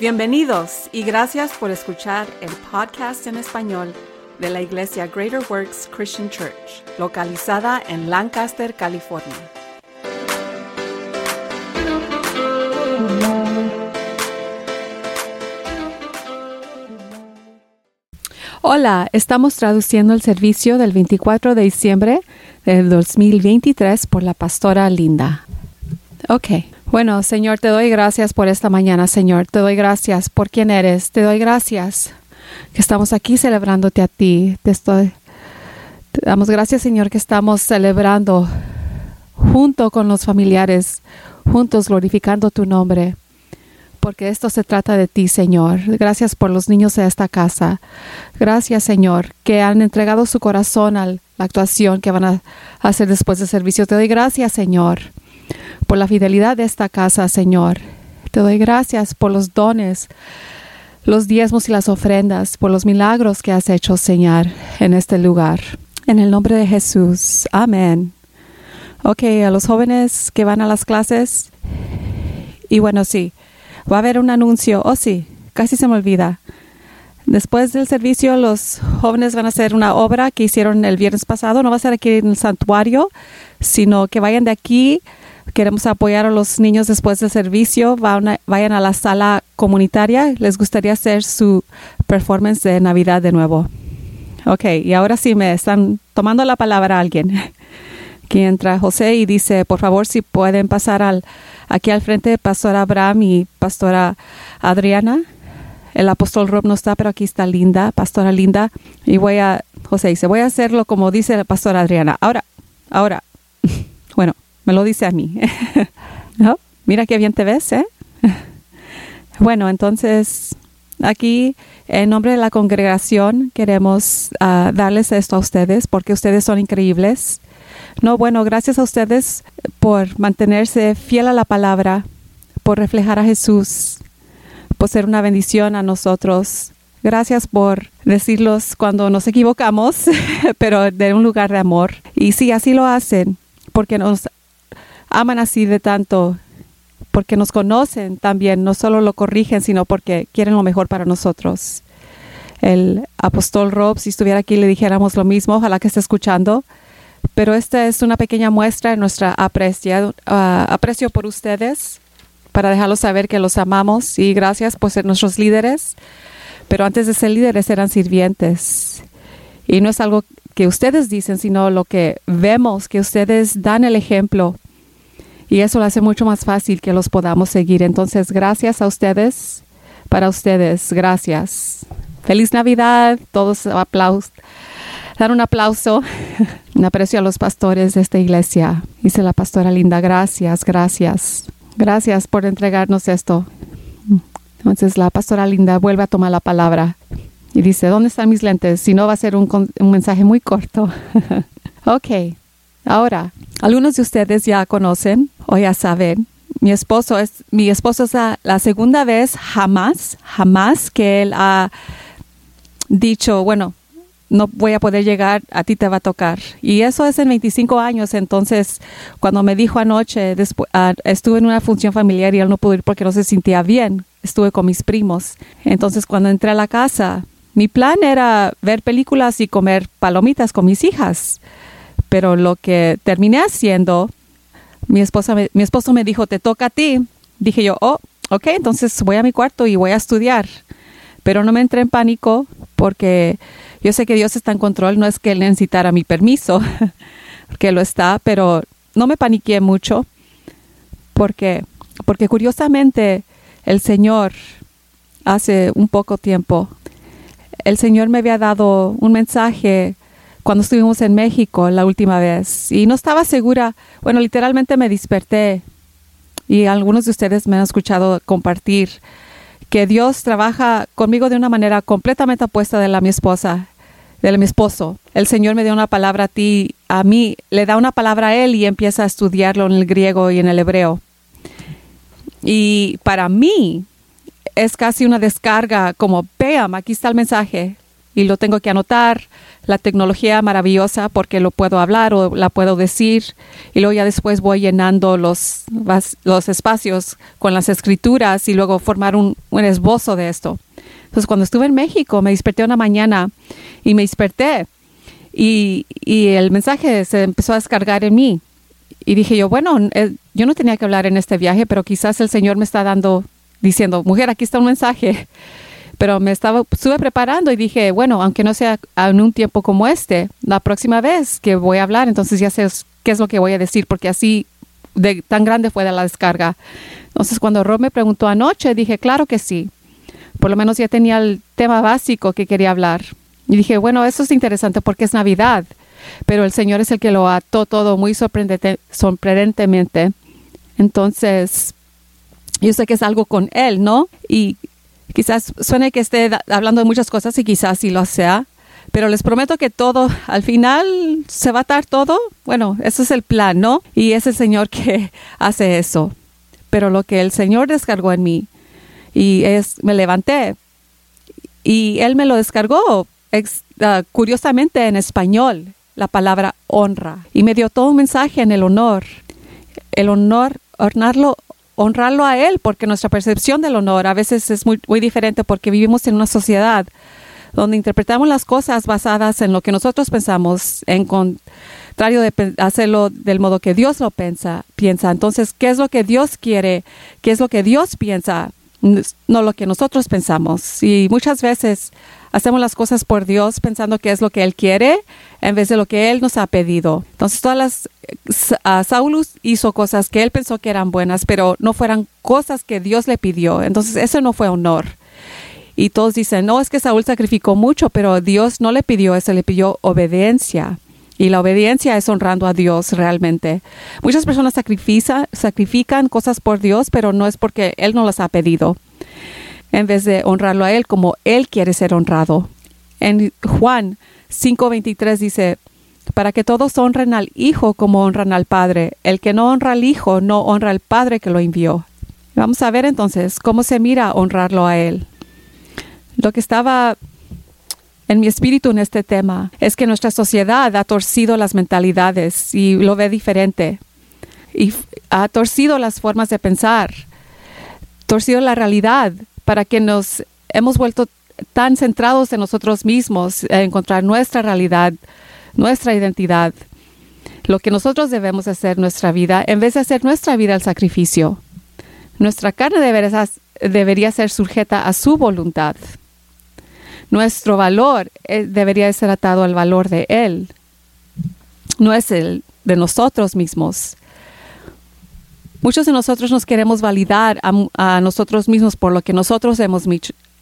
Bienvenidos y gracias por escuchar el podcast en español de la Iglesia Greater Works Christian Church, localizada en Lancaster, California. Hola, estamos traduciendo el servicio del 24 de diciembre del 2023 por la pastora Linda. Ok. Bueno, Señor, te doy gracias por esta mañana, Señor. Te doy gracias por quien eres. Te doy gracias que estamos aquí celebrándote a ti. Te estoy te damos gracias, Señor, que estamos celebrando junto con los familiares, juntos glorificando tu nombre. Porque esto se trata de ti, Señor. Gracias por los niños de esta casa. Gracias, Señor, que han entregado su corazón a la actuación que van a hacer después del servicio. Te doy gracias, Señor por la fidelidad de esta casa, Señor. Te doy gracias por los dones, los diezmos y las ofrendas, por los milagros que has hecho, Señor, en este lugar. En el nombre de Jesús. Amén. Ok, a los jóvenes que van a las clases. Y bueno, sí, va a haber un anuncio. Oh, sí, casi se me olvida. Después del servicio, los jóvenes van a hacer una obra que hicieron el viernes pasado. No va a ser aquí en el santuario, sino que vayan de aquí Queremos apoyar a los niños después del servicio. vayan a la sala comunitaria. Les gustaría hacer su performance de Navidad de nuevo. Ok, y ahora sí me están tomando la palabra alguien. Aquí entra José y dice, por favor, si pueden pasar al, aquí al frente, Pastora Abraham y Pastora Adriana. El apóstol Rob no está, pero aquí está Linda, Pastora Linda. Y voy a, José dice, voy a hacerlo como dice la Pastora Adriana. Ahora, ahora. bueno, me lo dice a mí. Mira qué bien te ves, ¿eh? bueno, entonces aquí en nombre de la congregación queremos ah, darles esto a ustedes porque ustedes son increíbles. No, bueno, gracias a ustedes por mantenerse fiel a la palabra, por reflejar a Jesús, por ser una bendición a nosotros. Gracias por decirlos cuando nos equivocamos, pero de un lugar de amor. Y sí, así lo hacen, porque nos aman así de tanto, porque nos conocen también, no solo lo corrigen, sino porque quieren lo mejor para nosotros. El apóstol Rob, si estuviera aquí, le dijéramos lo mismo, ojalá que esté escuchando. Pero esta es una pequeña muestra de nuestra ah, aprecio por ustedes, para dejarlos saber que los amamos y gracias por ser nuestros líderes. Pero antes de ser líderes eran sirvientes. Y no es algo que ustedes dicen, sino lo que vemos, que ustedes dan el ejemplo y eso lo hace mucho más fácil que los podamos seguir. Entonces, gracias a ustedes, para ustedes, gracias. Feliz Navidad, todos aplausos. Dar un aplauso, aprecio a los pastores de esta iglesia. Dice la pastora Linda, gracias, gracias. Gracias por entregarnos esto. Entonces la pastora Linda vuelve a tomar la palabra y dice, ¿dónde están mis lentes? Si no, va a ser un, un mensaje muy corto. ok, ahora, algunos de ustedes ya conocen o ya saben, mi esposo es, mi esposo es la, segunda vez jamás, jamás que él ha dicho, bueno, no voy a poder llegar, a ti te va a tocar. Y eso es en 25 años. Entonces, cuando me dijo anoche, después, ah, estuve en una función familiar y él no pudo ir porque no se sentía bien. Estuve con mis primos. Entonces, cuando entré a la casa, mi plan era ver películas y comer palomitas con mis hijas. Pero lo que terminé haciendo, mi, esposa mi esposo me dijo, te toca a ti. Dije yo, oh, ok, entonces voy a mi cuarto y voy a estudiar. Pero no me entré en pánico porque yo sé que Dios está en control, no es que Él necesitara mi permiso, porque lo está, pero no me paniqué mucho porque, porque curiosamente el Señor hace un poco tiempo, el Señor me había dado un mensaje cuando estuvimos en México la última vez y no estaba segura, bueno, literalmente me desperté y algunos de ustedes me han escuchado compartir que Dios trabaja conmigo de una manera completamente opuesta de la mi esposa, de mi esposo. El Señor me dio una palabra a ti, a mí, le da una palabra a él y empieza a estudiarlo en el griego y en el hebreo. Y para mí es casi una descarga como, vean, aquí está el mensaje y lo tengo que anotar, la tecnología maravillosa porque lo puedo hablar o la puedo decir y luego ya después voy llenando los, los espacios con las escrituras y luego formar un, un esbozo de esto. Entonces cuando estuve en México me desperté una mañana y me desperté y, y el mensaje se empezó a descargar en mí. Y dije yo, bueno, eh, yo no tenía que hablar en este viaje, pero quizás el Señor me está dando, diciendo, mujer, aquí está un mensaje pero me estaba, estuve preparando y dije, bueno, aunque no sea en un tiempo como este, la próxima vez que voy a hablar, entonces ya sé qué es lo que voy a decir, porque así de, tan grande fue la descarga. Entonces, cuando Rob me preguntó anoche, dije, claro que sí. Por lo menos ya tenía el tema básico que quería hablar. Y dije, bueno, eso es interesante porque es Navidad, pero el Señor es el que lo ató todo muy sorprendentemente. Entonces, yo sé que es algo con Él, ¿no? Y Quizás suene que esté hablando de muchas cosas y quizás sí lo sea, pero les prometo que todo, al final se va a dar todo. Bueno, ese es el plan, ¿no? Y es el Señor que hace eso. Pero lo que el Señor descargó en mí y es, me levanté y Él me lo descargó ah, curiosamente en español, la palabra honra. Y me dio todo un mensaje en el honor. El honor, honrarlo honrarlo a Él, porque nuestra percepción del honor a veces es muy, muy diferente porque vivimos en una sociedad donde interpretamos las cosas basadas en lo que nosotros pensamos, en contrario de hacerlo del modo que Dios lo piensa, piensa. Entonces, ¿qué es lo que Dios quiere? ¿Qué es lo que Dios piensa? No lo que nosotros pensamos. Y muchas veces hacemos las cosas por Dios pensando que es lo que Él quiere en vez de lo que Él nos ha pedido. Entonces, todas las uh, Saulus hizo cosas que él pensó que eran buenas, pero no fueran cosas que Dios le pidió. Entonces, eso no fue honor. Y todos dicen, no, es que Saúl sacrificó mucho, pero Dios no le pidió eso, le pidió obediencia. Y la obediencia es honrando a Dios realmente. Muchas personas sacrifican cosas por Dios, pero no es porque Él no las ha pedido. En vez de honrarlo a Él como Él quiere ser honrado. En Juan 5:23 dice, para que todos honren al Hijo como honran al Padre. El que no honra al Hijo no honra al Padre que lo envió. Vamos a ver entonces cómo se mira honrarlo a Él. Lo que estaba en mi espíritu en este tema es que nuestra sociedad ha torcido las mentalidades y lo ve diferente. Y ha torcido las formas de pensar, torcido la realidad para que nos hemos vuelto tan centrados en nosotros mismos, en encontrar nuestra realidad, nuestra identidad, lo que nosotros debemos hacer nuestra vida, en vez de hacer nuestra vida el sacrificio. Nuestra carne debería, debería ser sujeta a su voluntad. Nuestro valor eh, debería ser atado al valor de Él, no es el de nosotros mismos. Muchos de nosotros nos queremos validar a, nosotros mismos por lo que nosotros hemos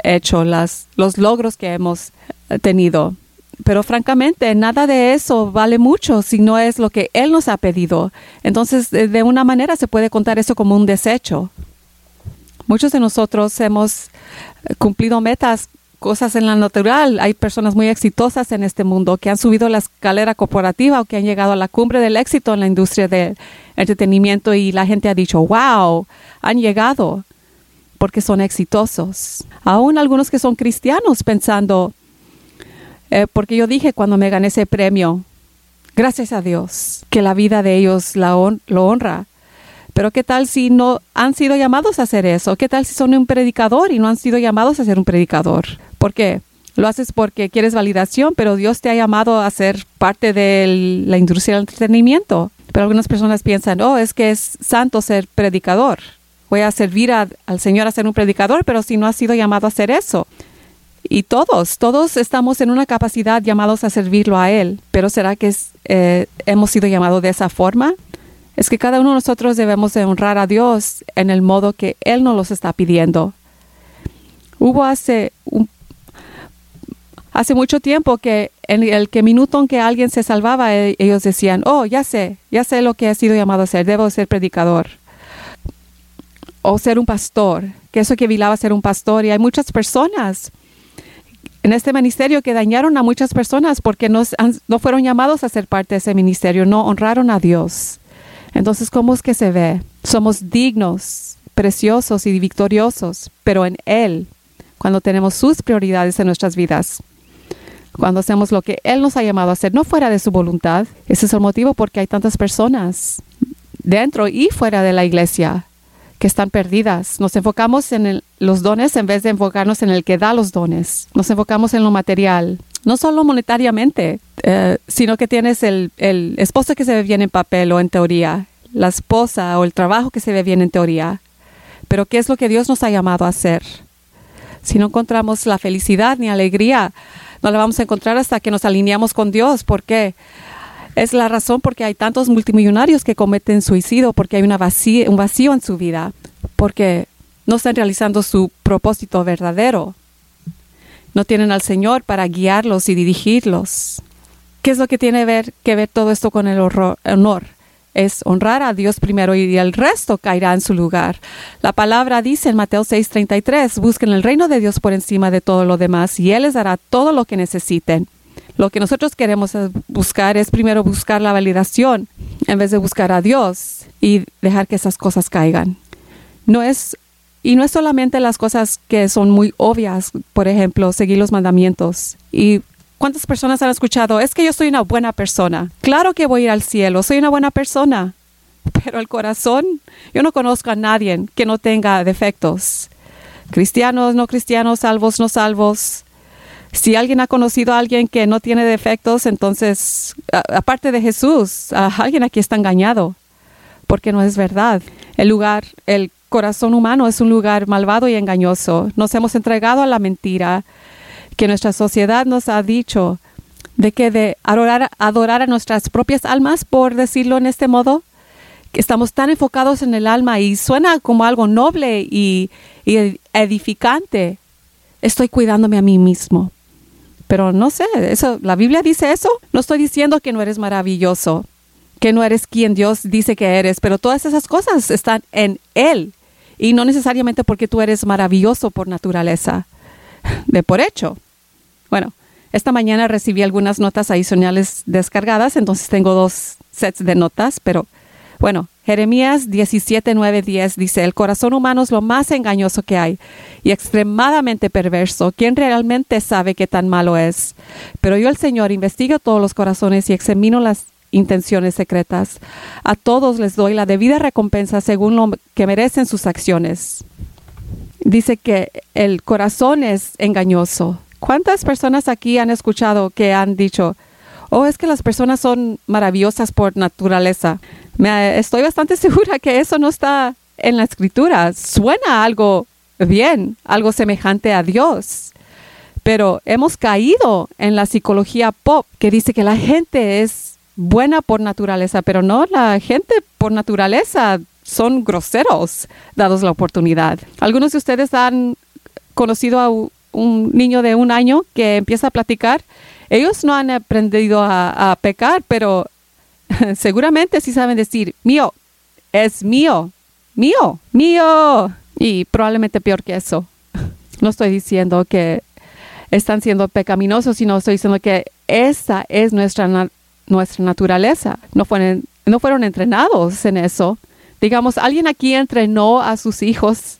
hecho, los logros que hemos tenido pero francamente nada de eso vale mucho si no es lo que Él nos ha pedido. Entonces, de una manera se puede contar eso como un desecho. Muchos de nosotros hemos cumplido metas, cosas en la natural. Hay personas muy exitosas en este mundo que han subido la escalera corporativa o que han llegado a la cumbre del éxito en la industria del entretenimiento y la gente ha dicho, wow, han llegado porque son exitosos. Aún algunos que son cristianos pensando, eh, porque yo dije cuando me gané ese premio, gracias a Dios, que la vida de ellos la lo honra. Pero ¿qué tal si no han sido llamados a hacer eso? ¿Qué tal si son un predicador y no han sido llamados a ser un predicador? ¿Por qué? Lo haces porque quieres validación, pero Dios te ha llamado a ser parte de la industria del entretenimiento. Pero algunas personas piensan, oh, es que es santo ser predicador. Voy a servir al Señor a ser un predicador, pero si no has sido llamado a hacer eso. Y todos, todos estamos en una capacidad llamados a servirlo a Él, pero ¿será que eh, hemos sido llamados de esa forma? Es que cada uno de nosotros debemos de honrar a Dios en el modo que Él nos los está pidiendo. Hubo hace, hace mucho tiempo que en el que minuto en que alguien se salvaba, e, ellos decían, oh, ya sé, ya sé lo que he sido llamado a ser, debo ser predicador o ser un pastor, que eso que vilaba ser un pastor. Y hay muchas personas en este ministerio que dañaron a muchas personas porque no, no fueron llamados a ser parte de ese ministerio, no honraron a Dios. Entonces, ¿cómo es que se ve? Somos dignos, preciosos y victoriosos, pero en Él, cuando tenemos sus prioridades en nuestras vidas. Cuando hacemos lo que Él nos ha llamado a hacer, no fuera de su voluntad. Ese es el motivo porque hay tantas personas dentro y fuera de la iglesia que están perdidas. Nos enfocamos en los dones en vez de enfocarnos en el que da los dones. Nos enfocamos en lo material, no solo monetariamente, eh, sino que tienes el, el esposo que se ve bien en papel o en teoría, la esposa o el trabajo que se ve bien en teoría. Pero ¿qué es lo que Dios nos ha llamado a hacer? Si no encontramos la felicidad ni alegría, no la vamos a encontrar hasta que nos alineamos con Dios. ¿Por qué? Es la razón porque hay tantos multimillonarios que cometen suicidio, porque hay un vacío en su vida, porque no están realizando su propósito verdadero. No tienen al Señor para guiarlos y dirigirlos. ¿Qué es lo que tiene ver, que ver todo esto con el honor? Es honrar a Dios primero y el resto caerá en su lugar. La palabra dice en Mateo 6:33, busquen el reino de Dios por encima de todo lo demás y Él les dará todo lo que necesiten. Lo que nosotros queremos buscar es primero buscar la validación en vez de buscar a Dios y dejar que esas cosas caigan. No es y no es solamente las cosas que son muy obvias, por ejemplo, seguir los mandamientos y ¿Cuántas personas han escuchado? Es que yo soy una buena persona. Claro que voy a ir al cielo, soy una buena persona. Pero el corazón, yo no conozco a nadie que no tenga defectos. Cristianos, no cristianos, salvos, no salvos. Si alguien ha conocido a alguien que no tiene defectos, entonces, aparte de Jesús, alguien aquí está engañado, porque no es verdad. El lugar, el corazón humano es un lugar malvado y engañoso. Nos hemos entregado a la mentira que nuestra sociedad nos ha dicho de que de adorar, adorar a nuestras propias almas, por decirlo en este modo, que estamos tan enfocados en el alma y suena como algo noble y, edificante. Estoy cuidándome a mí mismo. Pero no sé, eso, la Biblia dice eso. No estoy diciendo que no eres maravilloso, que no eres quien Dios dice que eres, pero todas esas cosas están en Él y no necesariamente porque tú eres maravilloso por naturaleza, de por hecho. Bueno, esta mañana recibí algunas notas adicionales descargadas, entonces tengo dos sets de notas, pero bueno, Jeremías 17, 9, 10 dice, el corazón humano es lo más engañoso que hay y extremadamente perverso. ¿Quién realmente sabe qué tan malo es? Pero yo el Señor investigo todos los corazones y examino las intenciones secretas. A todos les doy la debida recompensa según lo que merecen sus acciones. Dice que el corazón es engañoso, ¿Cuántas personas aquí han escuchado que han dicho, oh, es que las personas son maravillosas por naturaleza? Me, estoy bastante segura que eso no está en la escritura. Suena algo bien, algo semejante a Dios. Pero hemos caído en la psicología pop que dice que la gente es buena por naturaleza, pero no, la gente por naturaleza son groseros dados la oportunidad. Algunos de ustedes han conocido a un niño de un año que empieza a platicar, ellos no han aprendido a, pecar, pero seguramente sí saben decir, mío, es mío, mío, mío. Y probablemente peor que eso. No estoy diciendo que están siendo pecaminosos, sino estoy diciendo que esa es nuestra, nuestra naturaleza. No fueron, no fueron entrenados en eso. Digamos, alguien aquí entrenó a sus hijos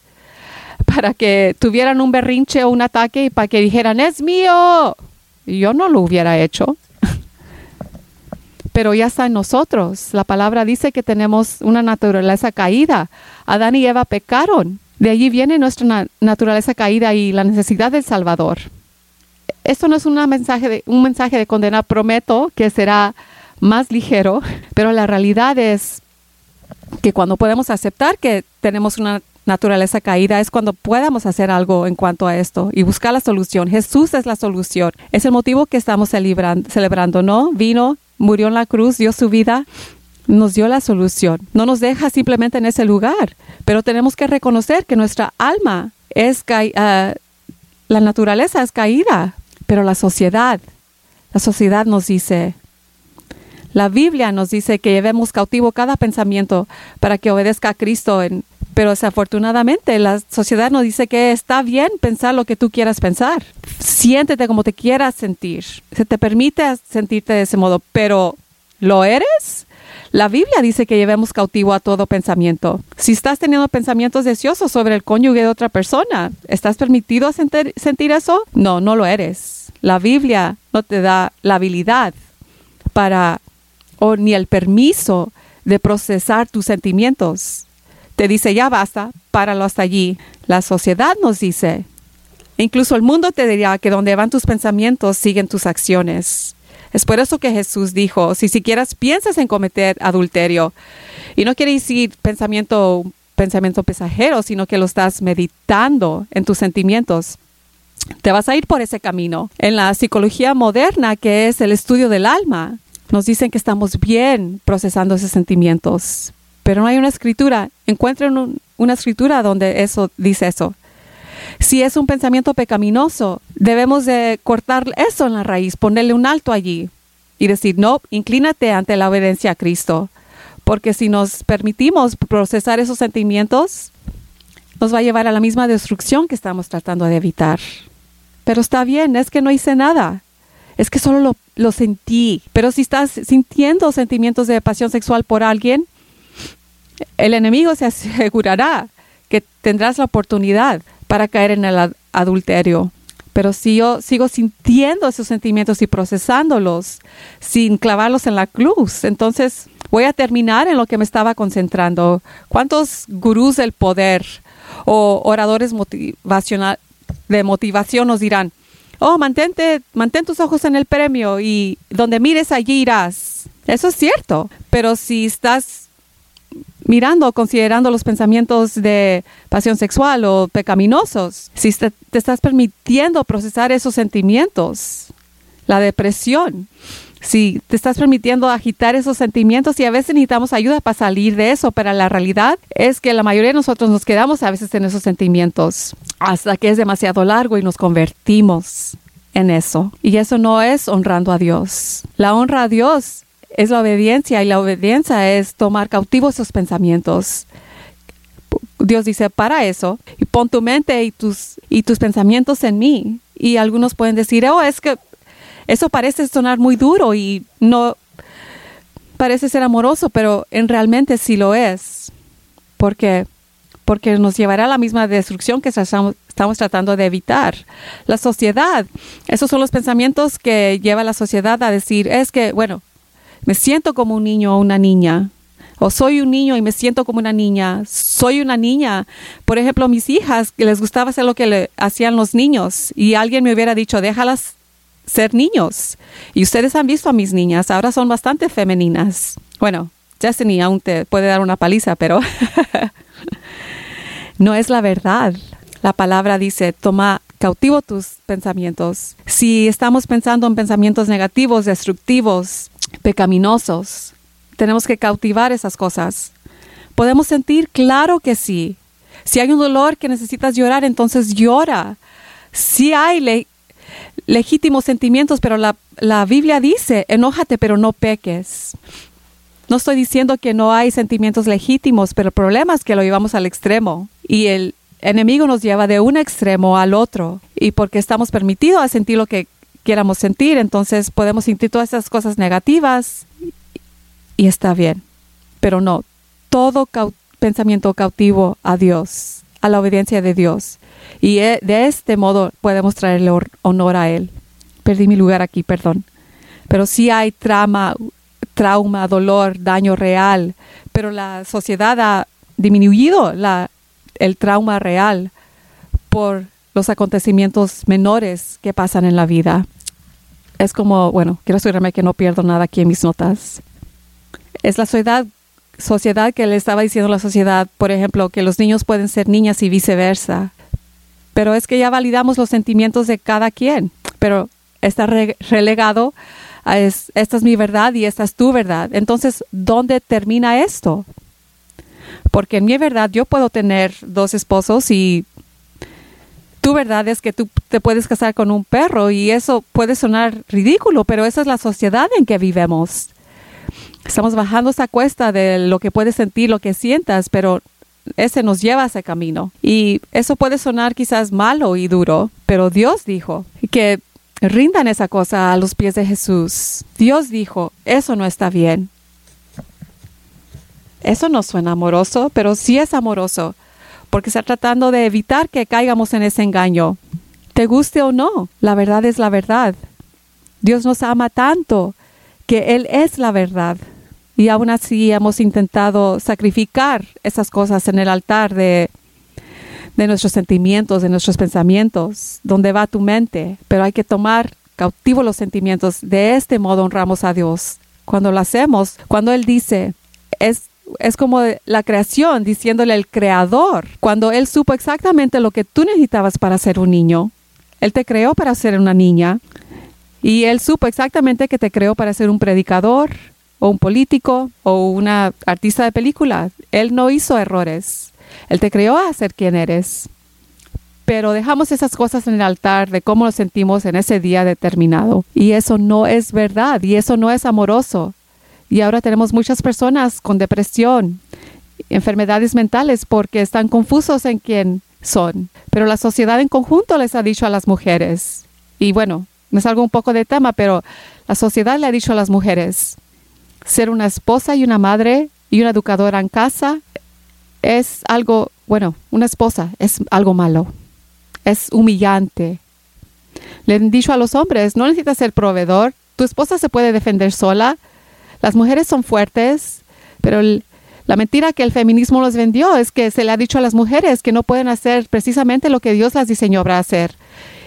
para que tuvieran un berrinche o un ataque y para que dijeran, es mío. Yo no lo hubiera hecho. Pero ya está en nosotros. La palabra dice que tenemos una naturaleza caída. Adán y Eva pecaron. De allí viene nuestra naturaleza caída y la necesidad del Salvador. Esto no es una mensaje de, un mensaje de condena, prometo que será más ligero, pero la realidad es que cuando podemos aceptar que tenemos una naturaleza caída es cuando podamos hacer algo en cuanto a esto y buscar la solución. Jesús es la solución. Es el motivo que estamos celebrando, ¿no? Vino, murió en la cruz, dio su vida, nos dio la solución. No nos deja simplemente en ese lugar, pero tenemos que reconocer que nuestra alma es uh, la naturaleza es caída, pero la sociedad, la sociedad nos dice, la Biblia nos dice que llevemos cautivo cada pensamiento para que obedezca a Cristo en pero desafortunadamente la sociedad nos dice que está bien pensar lo que tú quieras pensar. Siéntete como te quieras sentir. Se te permite sentirte de ese modo, pero ¿lo eres? La Biblia dice que llevemos cautivo a todo pensamiento. Si estás teniendo pensamientos deseosos sobre el cónyuge de otra persona, ¿estás permitido sentir, sentir eso? No, no lo eres. La Biblia no te da la habilidad para o ni el permiso de procesar tus sentimientos. Te dice, ya basta, páralo hasta allí. La sociedad nos dice, incluso el mundo te dirá que donde van tus pensamientos siguen tus acciones. Es por eso que Jesús dijo, si siquiera piensas en cometer adulterio, y no quiere decir pensamiento, pensamiento pasajero, sino que lo estás meditando en tus sentimientos, te vas a ir por ese camino. En la psicología moderna, que es el estudio del alma, nos dicen que estamos bien procesando esos sentimientos, pero no hay una escritura. Encuentren una escritura donde eso dice eso. Si es un pensamiento pecaminoso, debemos de cortar eso en la raíz, ponerle un alto allí y decir, no, inclínate ante la obediencia a Cristo, porque si nos permitimos procesar esos sentimientos, nos va a llevar a la misma destrucción que estamos tratando de evitar. Pero está bien, es que no hice nada. Es que solo lo, lo sentí. Pero si estás sintiendo sentimientos de pasión sexual por alguien, el enemigo se asegurará que tendrás la oportunidad para caer en el adulterio. Pero si yo sigo sintiendo esos sentimientos y procesándolos sin clavarlos en la cruz, entonces voy a terminar en lo que me estaba concentrando. ¿Cuántos gurús del poder o oradores motivacional, de motivación nos dirán, oh, mantente, mantén tus ojos en el premio y donde mires allí irás. Eso es cierto, pero si estás mirando, considerando los pensamientos de pasión sexual o pecaminosos, si te, te estás permitiendo procesar esos sentimientos, la depresión, si te estás permitiendo agitar esos sentimientos y a veces necesitamos ayuda para salir de eso, pero la realidad es que la mayoría de nosotros nos quedamos a veces en esos sentimientos hasta que es demasiado largo y nos convertimos en eso. Y eso no es honrando a Dios. La honra a Dios es la obediencia y la obediencia es tomar cautivos esos pensamientos. Dios dice, para eso, y pon tu mente y tus, y tus pensamientos en mí. Y algunos pueden decir, oh, es que eso parece sonar muy duro y no parece ser amoroso, pero en realmente sí lo es. Porque porque nos llevará a la misma destrucción que estamos, tratando de evitar. La sociedad, esos son los pensamientos que lleva la sociedad a decir, es que, bueno, me siento como un niño o una niña, o soy un niño y me siento como una niña, soy una niña. Por ejemplo, mis hijas, les gustaba hacer lo que le hacían los niños, y alguien me hubiera dicho, déjalas ser niños. Y ustedes han visto a mis niñas, ahora son bastante femeninas. Bueno, Destiny aún te puede dar una paliza, pero no es la verdad. La palabra dice, toma cautivo tus pensamientos. Si estamos pensando en pensamientos negativos, destructivos, pecaminosos, tenemos que cautivar esas cosas. ¿Podemos sentir? Claro que sí. Si hay un dolor que necesitas llorar, entonces llora. Si hay legítimos sentimientos, pero la, la Biblia dice, enójate, pero no peques. No estoy diciendo que no hay sentimientos legítimos, pero el problema es que lo llevamos al extremo y el enemigo nos lleva de un extremo al otro. Y porque estamos permitidos a sentir lo que quieramos sentir, entonces podemos sentir todas esas cosas negativas y está bien. Pero no, todo pensamiento cautivo a Dios, a la obediencia de Dios. Y e, de este modo podemos traerle honor a Él. Perdí mi lugar aquí, perdón. Pero si hay trama, trauma, dolor, daño real, pero la sociedad ha disminuido el trauma real por los acontecimientos menores que pasan en la vida. Es como, bueno, quiero asegurarme que no pierdo nada aquí en mis notas. Es la sociedad, sociedad que le estaba diciendo la sociedad, por ejemplo, que los niños pueden ser niñas y viceversa. Pero es que ya validamos los sentimientos de cada quien, pero está relegado a es, esta es mi verdad y esta es tu verdad. Entonces, ¿dónde termina esto? Porque en mi verdad yo puedo tener dos esposos y tu verdad es que tú te puedes casar con un perro y eso puede sonar ridículo, pero esa es la sociedad en que vivimos. Estamos bajando esa cuesta de lo que puedes sentir, lo que sientas, pero ese nos lleva a ese camino. Y eso puede sonar quizás malo y duro, pero Dios dijo que rindan esa cosa a los pies de Jesús. Dios dijo, eso no está bien. Eso no suena amoroso, pero sí es amoroso, porque está tratando de evitar que caigamos en ese engaño. te guste o no, la verdad es la verdad. Dios nos ama tanto que Él es la verdad. Y aún así hemos intentado sacrificar esas cosas en el altar de, de nuestros sentimientos, de nuestros pensamientos, donde va tu mente. Pero hay que tomar cautivo los sentimientos. De este modo honramos a Dios. Cuando lo hacemos, cuando Él dice, es es como la creación diciéndole al creador, cuando él supo exactamente lo que tú necesitabas para ser un niño. Él te creó para ser una niña y él supo exactamente que te creó para ser un predicador o un político o una artista de película. Él no hizo errores. Él te creó a ser quien eres. Pero dejamos esas cosas en el altar de cómo nos sentimos en ese día determinado. Y eso no es verdad y eso no es amoroso. Y ahora tenemos muchas personas con depresión, enfermedades mentales, porque están confusos en quién son. Pero la sociedad en conjunto les ha dicho a las mujeres, y bueno, me salgo un poco de tema, pero la sociedad le ha dicho a las mujeres, ser una esposa y una madre y una educadora en casa es algo, bueno, una esposa es algo malo, es humillante. Le han dicho a los hombres, no necesitas ser proveedor, tu esposa se puede defender sola, las mujeres son fuertes, pero la mentira que el feminismo los vendió es que se le ha dicho a las mujeres que no pueden hacer precisamente lo que Dios las diseñó para hacer.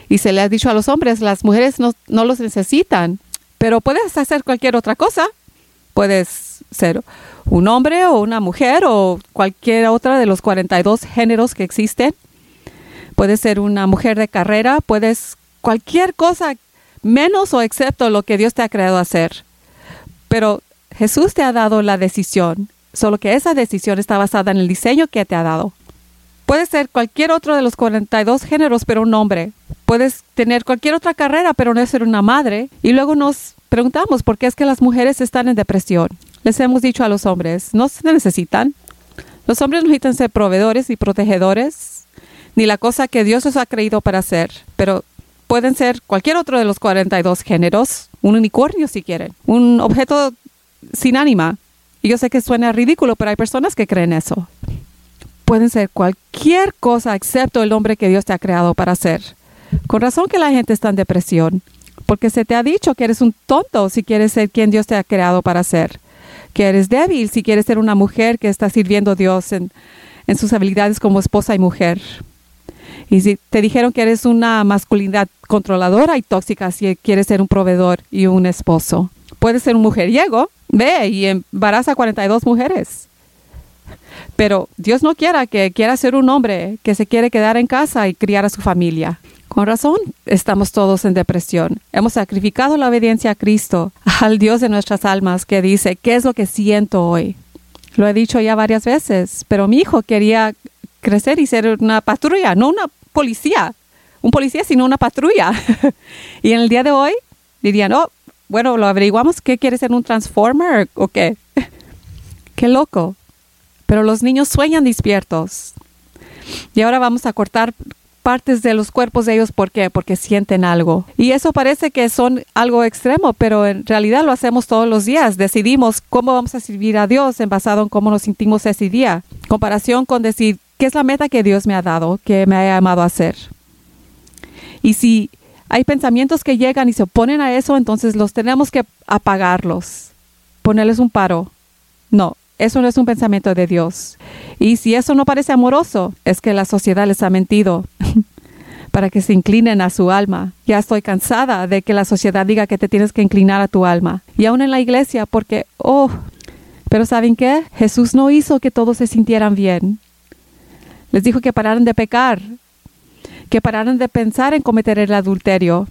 Y se le ha dicho a los hombres, las mujeres no, no los necesitan, pero puedes hacer cualquier otra cosa. Puedes ser un hombre o una mujer o cualquier otra de los 42 géneros que existen. Puedes ser una mujer de carrera, puedes cualquier cosa menos o excepto lo que Dios te ha creado hacer. Pero Jesús te ha dado la decisión, solo que esa decisión está basada en el diseño que te ha dado. Puedes ser cualquier otro de los 42 géneros, pero un hombre. Puedes tener cualquier otra carrera, pero no ser una madre. Y luego nos preguntamos por qué es que las mujeres están en depresión. Les hemos dicho a los hombres, no se necesitan. Los hombres no necesitan ser proveedores y protegedores, ni la cosa que Dios os ha creído para hacer, pero pueden ser cualquier otro de los 42 géneros, un unicornio si quieren, un objeto sin ánima. Y yo sé que suena ridículo, pero hay personas que creen eso. Pueden ser cualquier cosa excepto el hombre que Dios te ha creado para ser. Con razón que la gente está en depresión, porque se te ha dicho que eres un tonto si quieres ser quien Dios te ha creado para ser, que eres débil si quieres ser una mujer que está sirviendo a Dios en, en sus habilidades como esposa y mujer. Y si te dijeron que eres una masculinidad controladora y tóxica si quieres ser un proveedor y un esposo. Puedes ser un mujeriego, ve y embaraza 42 mujeres. Pero Dios no quiera que quiera ser un hombre que se quiere quedar en casa y criar a su familia. Con razón estamos todos en depresión. Hemos sacrificado la obediencia a Cristo, al Dios de nuestras almas, que dice, ¿qué es lo que siento hoy? Lo he dicho ya varias veces, pero mi hijo quería crecer y ser una patrulla, no una policía, un policía, sino una patrulla. y en el día de hoy dirían, oh, bueno, lo averiguamos, ¿qué quiere ser un transformer o qué? qué loco. Pero los niños sueñan despiertos. Y ahora vamos a cortar partes de los cuerpos de ellos. ¿Por qué? Porque sienten algo. Y eso parece que son algo extremo, pero en realidad lo hacemos todos los días. Decidimos cómo vamos a servir a Dios en basado en cómo nos sentimos ese día. Comparación con decir, ¿qué es la meta que Dios me ha dado, que me ha llamado a hacer? Y si hay pensamientos que llegan y se oponen a eso, entonces los tenemos que apagarlos, ponerles un paro. No, eso no es un pensamiento de Dios. Y si eso no parece amoroso, es que la sociedad les ha mentido para que se inclinen a su alma. Ya estoy cansada de que la sociedad diga que te tienes que inclinar a tu alma. Y aún en la iglesia, porque, oh, pero ¿saben qué? Jesús no hizo que todos se sintieran bien. Les dijo que pararan de pecar que pararan de pensar en cometer el adulterio,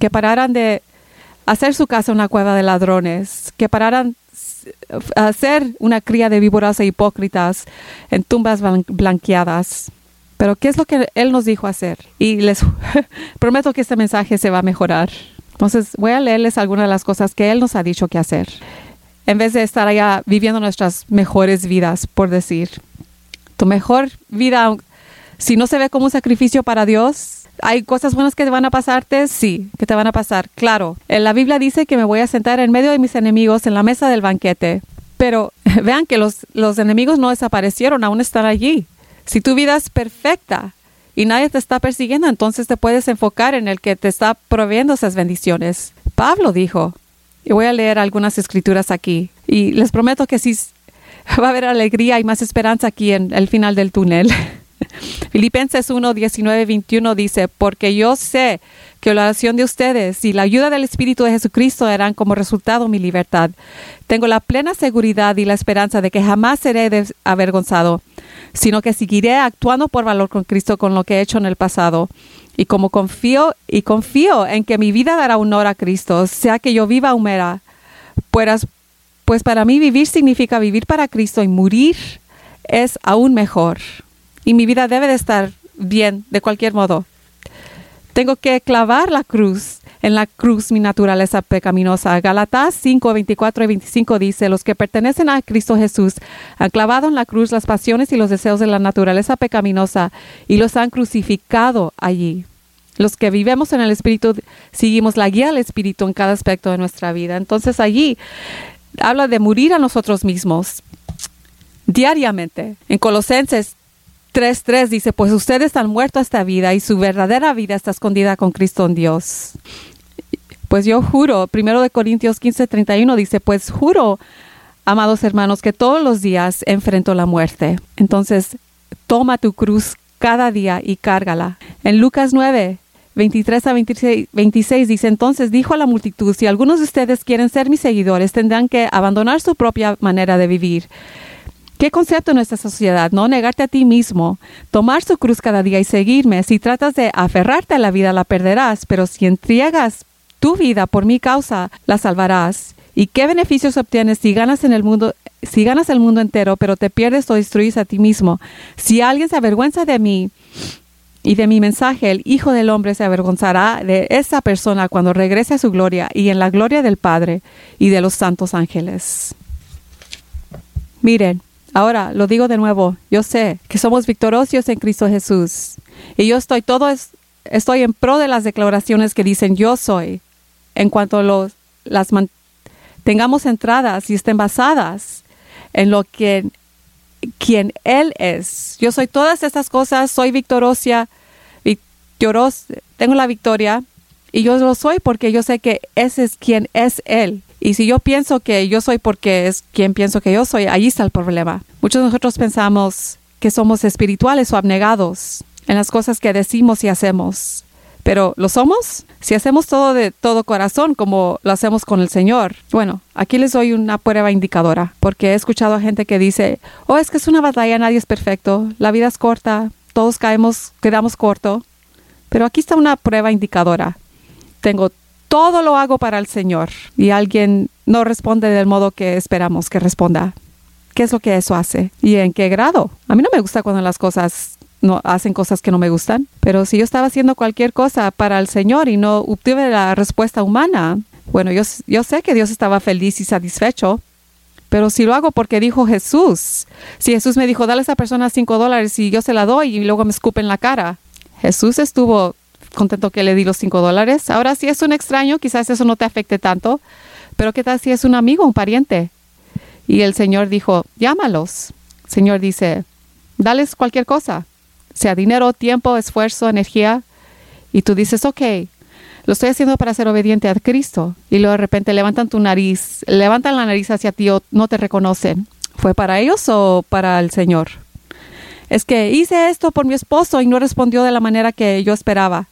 que pararan de hacer su casa una cueva de ladrones, que pararan hacer una cría de víboras e hipócritas en tumbas blanqueadas. Pero ¿qué es lo que Él nos dijo hacer? Y les prometo que este mensaje se va a mejorar. Entonces voy a leerles algunas de las cosas que Él nos ha dicho que hacer. En vez de estar allá viviendo nuestras mejores vidas, por decir. Tu mejor vida si no se ve como un sacrificio para Dios, ¿Hay cosas buenas que te van a pasarte? Sí, que te van a pasar, claro. En la Biblia dice que me voy a sentar en medio de mis enemigos en la mesa del banquete. Pero vean que los, los enemigos no desaparecieron, aún están allí. Si tu vida es perfecta y nadie te está persiguiendo, entonces te puedes enfocar en el que te está proveyendo esas bendiciones. Pablo dijo, y voy a leer algunas escrituras aquí, y les prometo que sí va a haber alegría y más esperanza aquí en el final del túnel. Filipenses 1, 19, 21 dice, porque yo sé que la oración de ustedes y la ayuda del Espíritu de Jesucristo harán como resultado mi libertad. Tengo la plena seguridad y la esperanza de que jamás seré avergonzado, sino que seguiré actuando por valor con Cristo con lo que he hecho en el pasado. Y como confío y confío en que mi vida dará honor a Cristo, sea que yo viva o muera, pues, pues para mí vivir significa vivir para Cristo y morir es aún mejor y mi vida debe de estar bien de cualquier modo. Tengo que clavar la cruz, en la cruz mi naturaleza pecaminosa. Galatas 5, 24 y 25 dice, los que pertenecen a Cristo Jesús han clavado en la cruz las pasiones y los deseos de la naturaleza pecaminosa y los han crucificado allí. Los que vivimos en el Espíritu seguimos la guía del Espíritu en cada aspecto de nuestra vida. Entonces allí habla de morir a nosotros mismos diariamente. En Colosenses 3.3 dice, pues ustedes han muerto a esta vida y su verdadera vida está escondida con Cristo en Dios. Pues yo juro, primero de Corintios 15.31 dice, pues juro, amados hermanos, que todos los días enfrento la muerte. Entonces, toma tu cruz cada día y cárgala. En Lucas 9, 23 a 26, 26, dice, entonces dijo a la multitud, si algunos de ustedes quieren ser mis seguidores, tendrán que abandonar su propia manera de vivir ¿Qué concepto en nuestra sociedad? No negarte a ti mismo, tomar su cruz cada día y seguirme. Si tratas de aferrarte a la vida, la perderás, pero si entregas tu vida por mi causa, la salvarás. ¿Y qué beneficios obtienes si ganas en el mundo, si ganas el mundo entero, pero te pierdes o destruyes a ti mismo? Si alguien se avergüenza de mí y de mi mensaje, el Hijo del Hombre se avergonzará de esa persona cuando regrese a su gloria y en la gloria del Padre y de los santos ángeles. Miren, Ahora, lo digo de nuevo, yo sé que somos victoriosos en Cristo Jesús. Y yo estoy todo, estoy en pro de las declaraciones que dicen yo soy, en cuanto los, las tengamos entradas y estén basadas en lo que quien Él es. Yo soy todas estas cosas, soy victoriosa, victoros, tengo la victoria y yo lo soy porque yo sé que ese es quien es Él. Y si yo pienso que yo soy porque es quien pienso que yo soy, ahí está el problema. Muchos de nosotros pensamos que somos espirituales o abnegados en las cosas que decimos y hacemos. Pero ¿lo somos? Si hacemos todo de todo corazón como lo hacemos con el Señor. Bueno, aquí les doy una prueba indicadora, porque he escuchado a gente que dice, oh, es que es una batalla, nadie es perfecto, la vida es corta, todos caemos, quedamos corto. Pero aquí está una prueba indicadora. Tengo todo lo hago para el Señor y alguien no responde del modo que esperamos que responda. ¿Qué es lo que eso hace? ¿Y en qué grado? A mí no me gusta cuando las cosas no hacen cosas que no me gustan, pero si yo estaba haciendo cualquier cosa para el Señor y no obtuve la respuesta humana, bueno, yo, yo sé que Dios estaba feliz y satisfecho, pero si lo hago porque dijo Jesús, si Jesús me dijo, dale a esa persona cinco dólares y yo se la doy y luego me escupe en la cara, Jesús estuvo contento que le di los cinco dólares. Ahora, si es un extraño, quizás eso no te afecte tanto, pero ¿qué tal si es un amigo, un pariente? Y el Señor dijo, llámalos. El Señor dice, dales cualquier cosa, sea dinero, tiempo, esfuerzo, energía. Y tú dices, ok, lo estoy haciendo para ser obediente a Cristo. Y luego de repente levantan tu nariz, levantan la nariz hacia ti o no te reconocen. ¿Fue para ellos o para el Señor? Es que hice esto por mi esposo y no respondió de la manera que yo esperaba.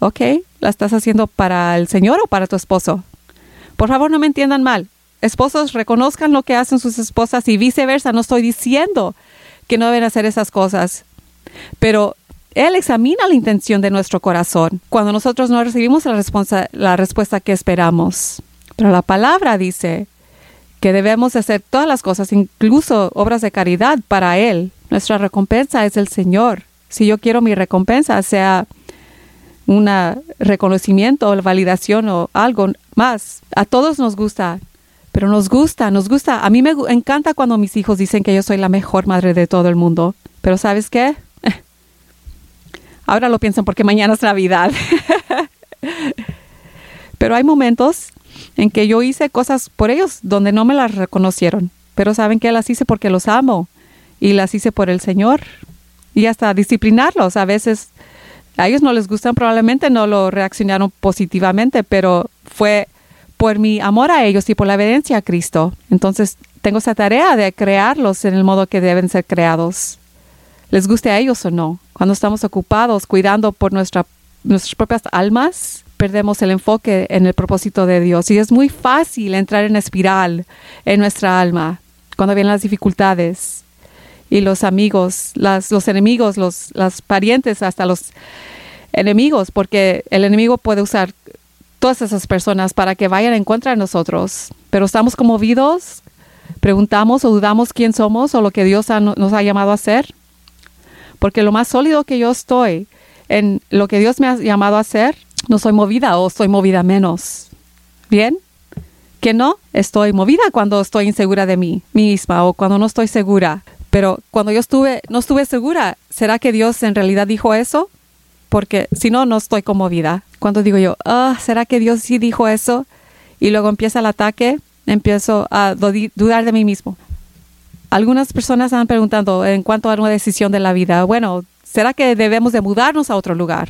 Ok, ¿la estás haciendo para el Señor o para tu esposo? Por favor, no me entiendan mal. Esposos, reconozcan lo que hacen sus esposas y viceversa. No estoy diciendo que no deben hacer esas cosas. Pero Él examina la intención de nuestro corazón cuando nosotros no recibimos la, la respuesta que esperamos. Pero la palabra dice que debemos hacer todas las cosas, incluso obras de caridad para Él. Nuestra recompensa es el Señor. Si yo quiero mi recompensa, sea un reconocimiento o validación o algo más. A todos nos gusta, pero nos gusta, nos gusta. A mí me encanta cuando mis hijos dicen que yo soy la mejor madre de todo el mundo. Pero ¿sabes qué? Ahora lo piensan porque mañana es Navidad. pero hay momentos en que yo hice cosas por ellos donde no me las reconocieron. Pero saben que las hice porque los amo y las hice por el Señor y hasta disciplinarlos. A veces a ellos no les gustan, probablemente no lo reaccionaron positivamente, pero fue por mi amor a ellos y por la evidencia a Cristo. Entonces tengo esa tarea de crearlos en el modo que deben ser creados, les guste a ellos o no. Cuando estamos ocupados cuidando por nuestra, nuestras propias almas, perdemos el enfoque en el propósito de Dios. Y es muy fácil entrar en espiral en nuestra alma cuando vienen las dificultades y los amigos, las, los enemigos, los las parientes, hasta los enemigos, porque el enemigo puede usar todas esas personas para que vayan en contra de nosotros. Pero estamos conmovidos, preguntamos o dudamos quién somos o lo que Dios nos ha llamado a ser. Porque lo más sólido que yo estoy en lo que Dios me ha llamado a hacer, no soy movida o estoy movida menos. ¿Bien? Que no, estoy movida cuando estoy insegura de mí misma o cuando no estoy segura. Pero cuando yo estuve, no estuve segura, ¿será que Dios en realidad dijo eso? Porque si no, no estoy conmovida. Cuando digo yo, ah, ¿será que Dios sí dijo eso? Y luego empieza el ataque, empiezo a dudar de mí mismo. Algunas personas están preguntando en cuanto a una decisión de la vida, bueno, ¿será que debemos de mudarnos a otro lugar?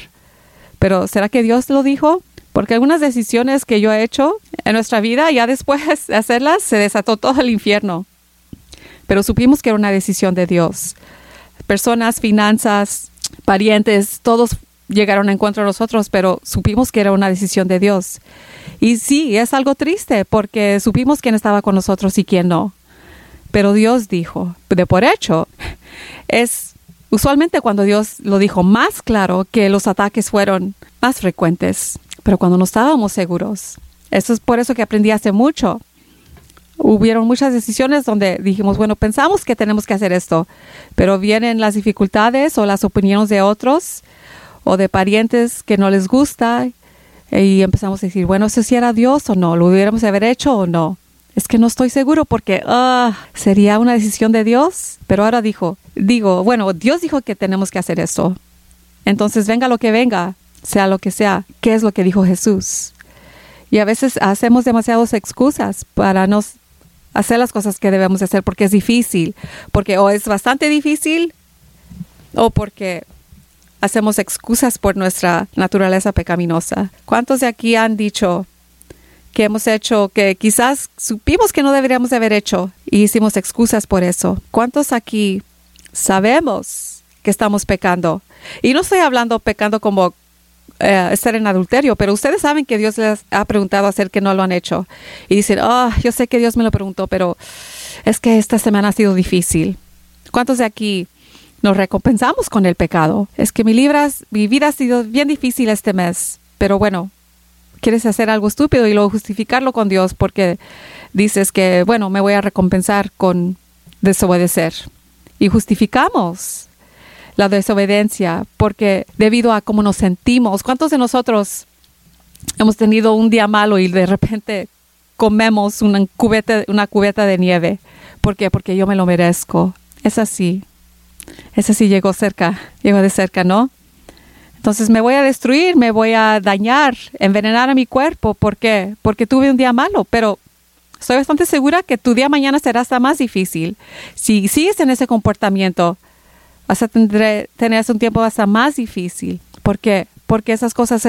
Pero ¿será que Dios lo dijo? Porque algunas decisiones que yo he hecho en nuestra vida, ya después de hacerlas, se desató todo el infierno pero supimos que era una decisión de Dios. Personas, finanzas, parientes, todos llegaron a encuentro a nosotros, pero supimos que era una decisión de Dios. Y sí, es algo triste porque supimos quién estaba con nosotros y quién no. Pero Dios dijo, de por hecho, es usualmente cuando Dios lo dijo más claro que los ataques fueron más frecuentes, pero cuando no estábamos seguros. Eso es por eso que aprendí hace mucho hubieron muchas decisiones donde dijimos, bueno, pensamos que tenemos que hacer esto, pero vienen las dificultades o las opiniones de otros o de parientes que no les gusta y empezamos a decir, bueno, ¿eso sí era Dios o no? ¿Lo hubiéramos haber hecho o no? Es que no estoy seguro porque ah, sería una decisión de Dios, pero ahora dijo, digo, bueno, Dios dijo que tenemos que hacer esto. Entonces venga lo que venga, sea lo que sea, ¿qué es lo que dijo Jesús? Y a veces hacemos demasiadas excusas para no hacer las cosas que debemos hacer porque es difícil, porque o es bastante difícil o porque hacemos excusas por nuestra naturaleza pecaminosa. ¿Cuántos de aquí han dicho que hemos hecho que quizás supimos que no deberíamos haber hecho y hicimos excusas por eso? ¿Cuántos aquí sabemos que estamos pecando? Y no estoy hablando pecando como eh, estar en adulterio, pero ustedes saben que Dios les ha preguntado hacer que no lo han hecho. Y dicen, oh, yo sé que Dios me lo preguntó, pero es que esta semana ha sido difícil. ¿Cuántos de aquí nos recompensamos con el pecado? Es que mi, libras, mi vida ha sido bien difícil este mes, pero bueno, quieres hacer algo estúpido y luego justificarlo con Dios porque dices que, bueno, me voy a recompensar con desobedecer. Y justificamos la desobediencia, porque debido a cómo nos sentimos, ¿cuántos de nosotros hemos tenido un día malo y de repente comemos una cubeta, de nieve? ¿Por qué? Porque yo me lo merezco. Es así. Es así, llegó cerca, llegó de cerca, ¿no? Entonces me voy a destruir, me voy a dañar, envenenar a mi cuerpo. ¿Por qué? Porque tuve un día malo, pero estoy bastante segura que tu día mañana será hasta más difícil. Si sigues en ese comportamiento, vas a tener, un tiempo hasta más difícil. ¿Por qué? Porque esas cosas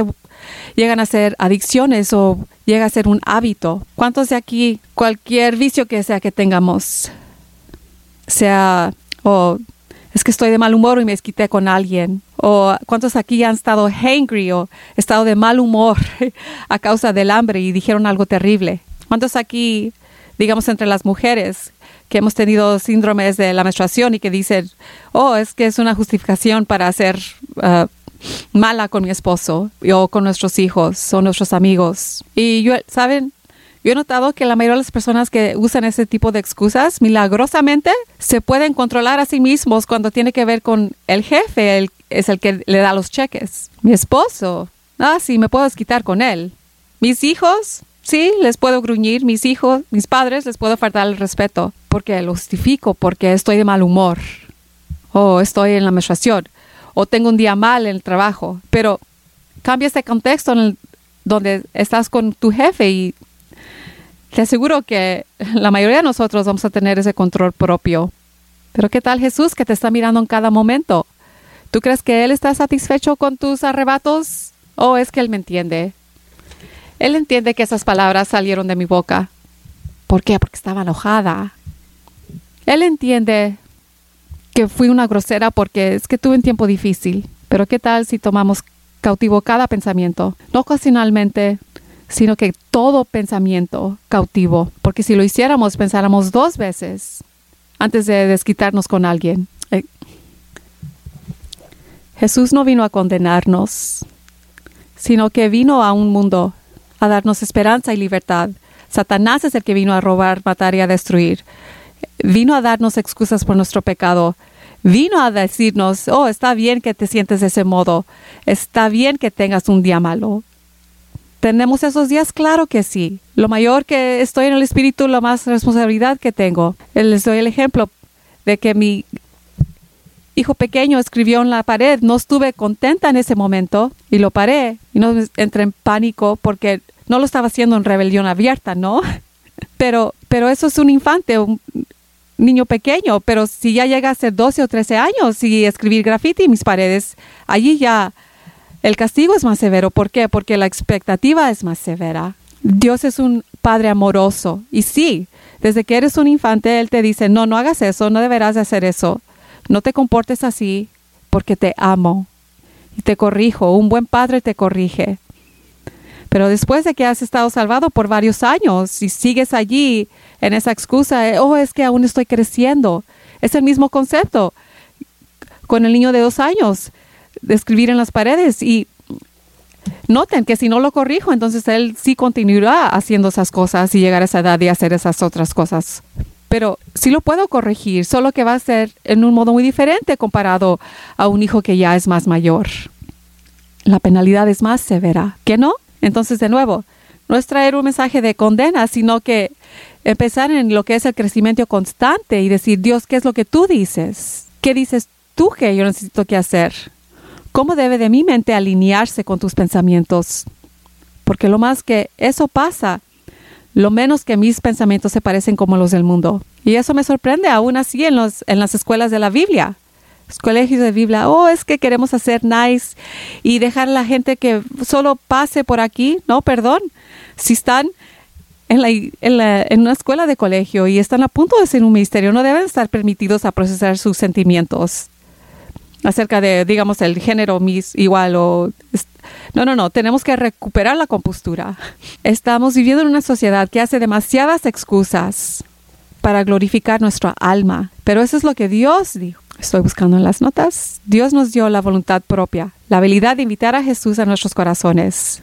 llegan a ser adicciones o llega a ser un hábito. ¿Cuántos de aquí, cualquier vicio que sea que tengamos, sea, o es que estoy de mal humor y me esquité con alguien, o cuántos aquí han estado hangry o estado de mal humor a causa del hambre y dijeron algo terrible? ¿Cuántos aquí, digamos, entre las mujeres, que hemos tenido síndromes de la menstruación y que dicen, oh, es que es una justificación para ser uh, mala con mi esposo o con nuestros hijos o nuestros amigos. Y yo, ¿saben? Yo he notado que la mayoría de las personas que usan ese tipo de excusas, milagrosamente, se pueden controlar a sí mismos cuando tiene que ver con el jefe, el, es el que le da los cheques. Mi esposo, ah, sí, me puedo quitar con él. Mis hijos, sí, les puedo gruñir. Mis hijos, mis padres, les puedo faltar el respeto porque lo justifico, porque estoy de mal humor, o estoy en la menstruación, o tengo un día mal en el trabajo. Pero cambia este contexto donde estás con tu jefe y te aseguro que la mayoría de nosotros vamos a tener ese control propio. Pero ¿qué tal Jesús que te está mirando en cada momento? ¿Tú crees que Él está satisfecho con tus arrebatos? ¿O es que Él me entiende? Él entiende que esas palabras salieron de mi boca. ¿Por qué? Porque estaba enojada. Él entiende que fui una grosera porque es que tuve un tiempo difícil. Pero ¿qué tal si tomamos cautivo cada pensamiento? No ocasionalmente, sino que todo pensamiento cautivo. Porque si lo hiciéramos, pensáramos dos veces antes de desquitarnos con alguien. Eh, Jesús no vino a condenarnos, sino que vino a un mundo a darnos esperanza y libertad. Satanás es el que vino a robar, matar y a destruir. Vino a darnos excusas por nuestro pecado. Vino a decirnos, oh, está bien que te sientes de ese modo. Está bien que tengas un día malo. ¿Tenemos esos días? Claro que sí. Lo mayor que estoy en el espíritu, lo más responsabilidad que tengo. Les doy el ejemplo de que mi hijo pequeño escribió en la pared. No estuve contenta en ese momento y lo paré y no entré en pánico porque no lo estaba haciendo en rebelión abierta, ¿no? Pero, pero eso es un infante, un niño pequeño. Pero si ya llega a ser 12 o 13 años y escribir graffiti en mis paredes, allí ya el castigo es más severo. ¿Por qué? Porque la expectativa es más severa. Dios es un Padre amoroso. Y sí, desde que eres un infante, Él te dice, no, no hagas eso, no deberás de hacer eso. No te comportes así porque te amo y te corrijo. Un buen padre te corrige. Pero después de que has estado salvado por varios años y sigues allí en esa excusa, eh, oh, es que aún estoy creciendo. Es el mismo concepto con el niño de dos años, escribir en las paredes. Y noten que si no lo corrijo, entonces él sí continuará haciendo esas cosas y llegar a esa edad y hacer esas otras cosas pero sí lo puedo corregir, solo que va a ser en un modo muy diferente comparado a un hijo que ya es más mayor. La penalidad es más severa, ¿qué no? Entonces, de nuevo, no es traer un mensaje de condena, sino que empezar en lo que es el crecimiento constante y decir, Dios, ¿qué es lo que tú dices? ¿Qué dices tú que yo necesito que hacer? ¿Cómo debe de mi mente alinearse con tus pensamientos? Porque lo más que eso pasa lo menos que mis pensamientos se parecen como los del mundo. Y eso me sorprende aún así en, los, en las escuelas de la Biblia. Los colegios de Biblia, oh, es que queremos hacer nice y dejar a la gente que solo pase por aquí. No, perdón. Si están en, la, en, la, en, una escuela de colegio y están a punto de ser un ministerio, no deben estar permitidos a procesar sus sentimientos acerca de, digamos, el género mis igual o... No, no, no, tenemos que recuperar la compostura. Estamos viviendo en una sociedad que hace demasiadas excusas para glorificar nuestra alma, pero eso es lo que Dios dijo. Estoy buscando en las notas. Dios nos dio la voluntad propia, la habilidad de invitar a Jesús a nuestros corazones,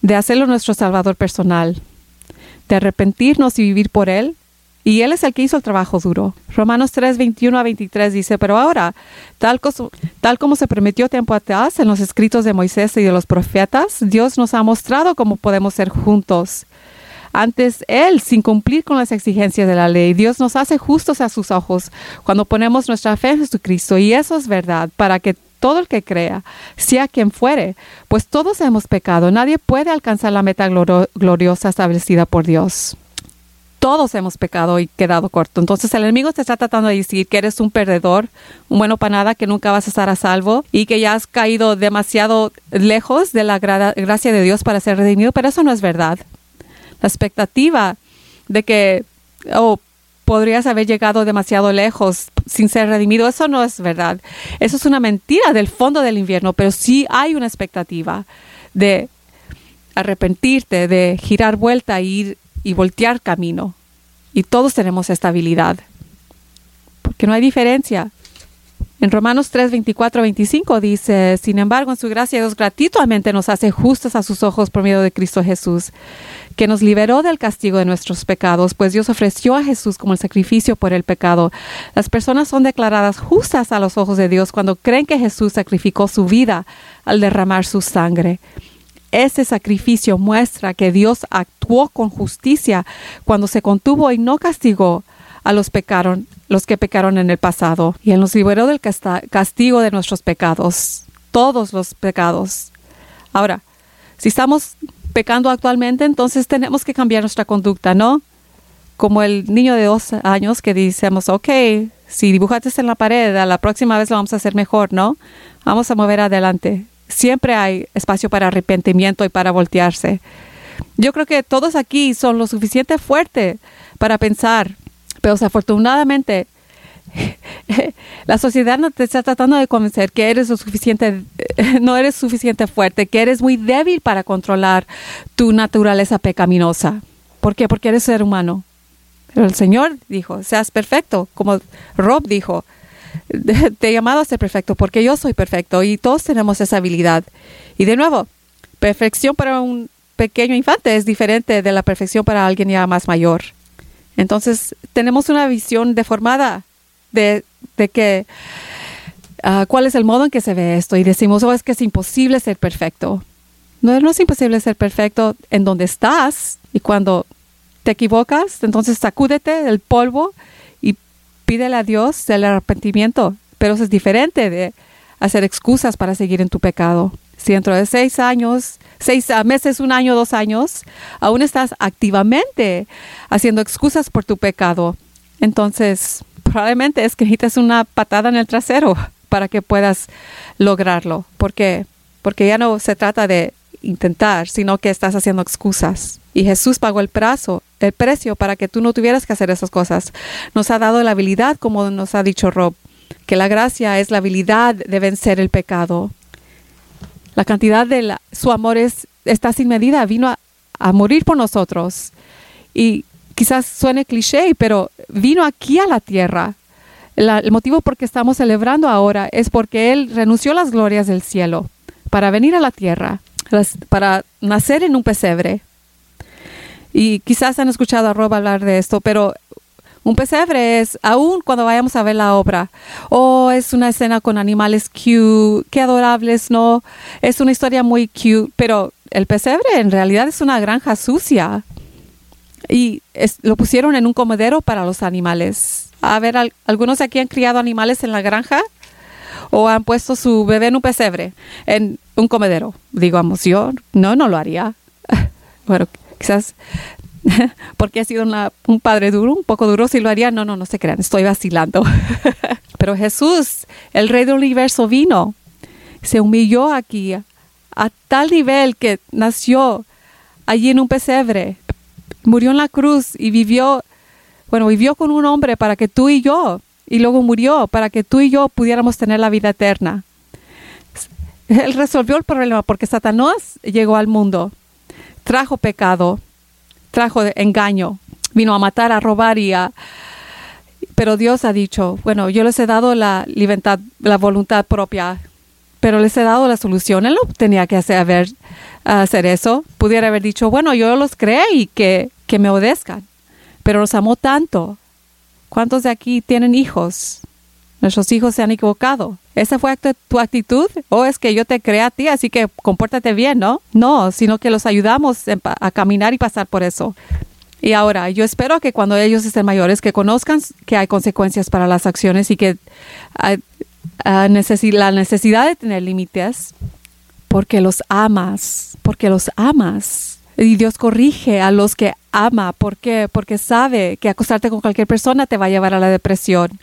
de hacerlo nuestro Salvador personal, de arrepentirnos y vivir por Él y Él es el que hizo el trabajo duro. Romanos 3, 21 a 23 dice, pero ahora, tal, tal como se prometió tiempo atrás en los escritos de Moisés y de los profetas, Dios nos ha mostrado cómo podemos ser juntos. Antes Él, sin cumplir con las exigencias de la ley, Dios nos hace justos a sus ojos cuando ponemos nuestra fe en Jesucristo. Y eso es verdad, para que todo el que crea, sea quien fuere, pues todos hemos pecado. Nadie puede alcanzar la meta gloriosa establecida por Dios todos hemos pecado y quedado corto. Entonces el enemigo te está tratando de decir que eres un perdedor, un bueno para nada, que nunca vas a estar a salvo y que ya has caído demasiado lejos de la gracia de Dios para ser redimido, pero eso no es verdad. La expectativa de que, oh, podrías haber llegado demasiado lejos sin ser redimido, eso no es verdad. Eso es una mentira del fondo del invierno, pero sí hay una expectativa de arrepentirte, de girar vuelta e ir y voltear camino. Y todos tenemos esta habilidad. Porque no hay diferencia. En Romanos 3, 24, 25 dice, sin embargo, en su gracia Dios gratuitamente nos hace justos a sus ojos por medio de Cristo Jesús, que nos liberó del castigo de nuestros pecados, pues Dios ofreció a Jesús como el sacrificio por el pecado. Las personas son declaradas justas a los ojos de Dios cuando creen que Jesús sacrificó su vida al derramar su sangre. Ese sacrificio muestra que Dios con justicia cuando se contuvo y no castigó a los, pecaron, los que pecaron en el pasado. Y Él nos liberó del castigo de nuestros pecados, todos los pecados. Ahora, si estamos pecando actualmente, entonces tenemos que cambiar nuestra conducta, ¿no? Como el niño de dos años que decimos, ok, Si dibujaste en la pared, a la próxima vez lo vamos a hacer mejor, ¿no? Vamos a mover adelante. Siempre hay espacio para arrepentimiento y para voltearse. Yo creo que todos aquí son lo suficiente fuerte para pensar, pero desafortunadamente la sociedad no te está tratando de convencer que eres lo suficiente, no eres suficiente fuerte, que eres muy débil para controlar tu naturaleza pecaminosa. ¿Por qué? Porque eres ser humano. Pero el Señor dijo, seas perfecto, como Rob dijo, te he llamado a ser perfecto porque yo soy perfecto y todos tenemos esa habilidad. Y de nuevo, perfección para un pequeño infante es diferente de la perfección para alguien ya más mayor. Entonces, tenemos una visión deformada de, de que ah, cuál es el modo en que se ve esto y decimos, oh, es que es imposible ser perfecto. No, no es imposible ser perfecto en donde estás y cuando te equivocas, entonces sacúdete el polvo y pídele a Dios el arrepentimiento. Pero eso es diferente de hacer excusas para seguir en tu pecado. Dentro de seis años, seis meses, un año, dos años, aún estás activamente haciendo excusas por tu pecado, entonces probablemente es que necesitas una patada en el trasero para que puedas lograrlo. ¿Por qué? Porque ya no se trata de intentar, sino que estás haciendo excusas. Y Jesús pagó el el precio para que tú no tuvieras que hacer esas cosas. Nos ha dado la habilidad, como nos ha dicho Rob, que la gracia es la habilidad de vencer el pecado. La cantidad de su amor es, está sin medida, vino a, morir por nosotros. Y quizás suene cliché, pero vino aquí a la tierra. el motivo por que estamos celebrando ahora es porque Él renunció a las glorias del cielo para venir a la tierra, para nacer en un pesebre. Y quizás han escuchado a Rob hablar de esto, pero un pesebre es, aún cuando vayamos a ver la obra, oh, es una escena con animales cute, qué adorables, ¿no? Es una historia muy cute, pero el pesebre en realidad es una granja sucia y lo pusieron en un comedero para los animales. A ver, ¿algunos aquí han criado animales en la granja? ¿O han puesto su bebé en un pesebre, en un comedero? Digamos, yo no, no lo haría. bueno, quizás porque ha sido un padre duro, un poco duro, si lo haría, no, no, no se crean, estoy vacilando. Pero Jesús, el rey del universo, vino, se humilló aquí a tal nivel que nació allí en un pesebre murió en la cruz y vivió, bueno, vivió con un hombre para que tú y yo, y luego murió para que tú y yo pudiéramos tener la vida eterna. Él resolvió el problema porque Satanás llegó al mundo, trajo pecado, trajo engaño, vino a matar, a robar y a... Pero Dios ha dicho, bueno, yo les he dado la libertad, la voluntad propia, pero les he dado la solución. Él no tenía que hacer, hacer eso. Pudiera haber dicho, bueno, yo los creé y que que me obedezcan. Pero los amó tanto. ¿Cuántos de aquí tienen hijos? Nuestros hijos se han equivocado. ¿Esa fue tu actitud? ¿O es que yo te creé a ti, así que compórtate bien, no? No, sino que los ayudamos a caminar y pasar por eso. Y ahora, yo espero que cuando ellos estén mayores, que conozcan que hay consecuencias para las acciones y que hay, la necesidad de tener límites, porque los amas, porque los amas. Y Dios corrige a los que ama. ¿Por qué? Porque sabe que acostarte con cualquier persona te va a llevar a la depresión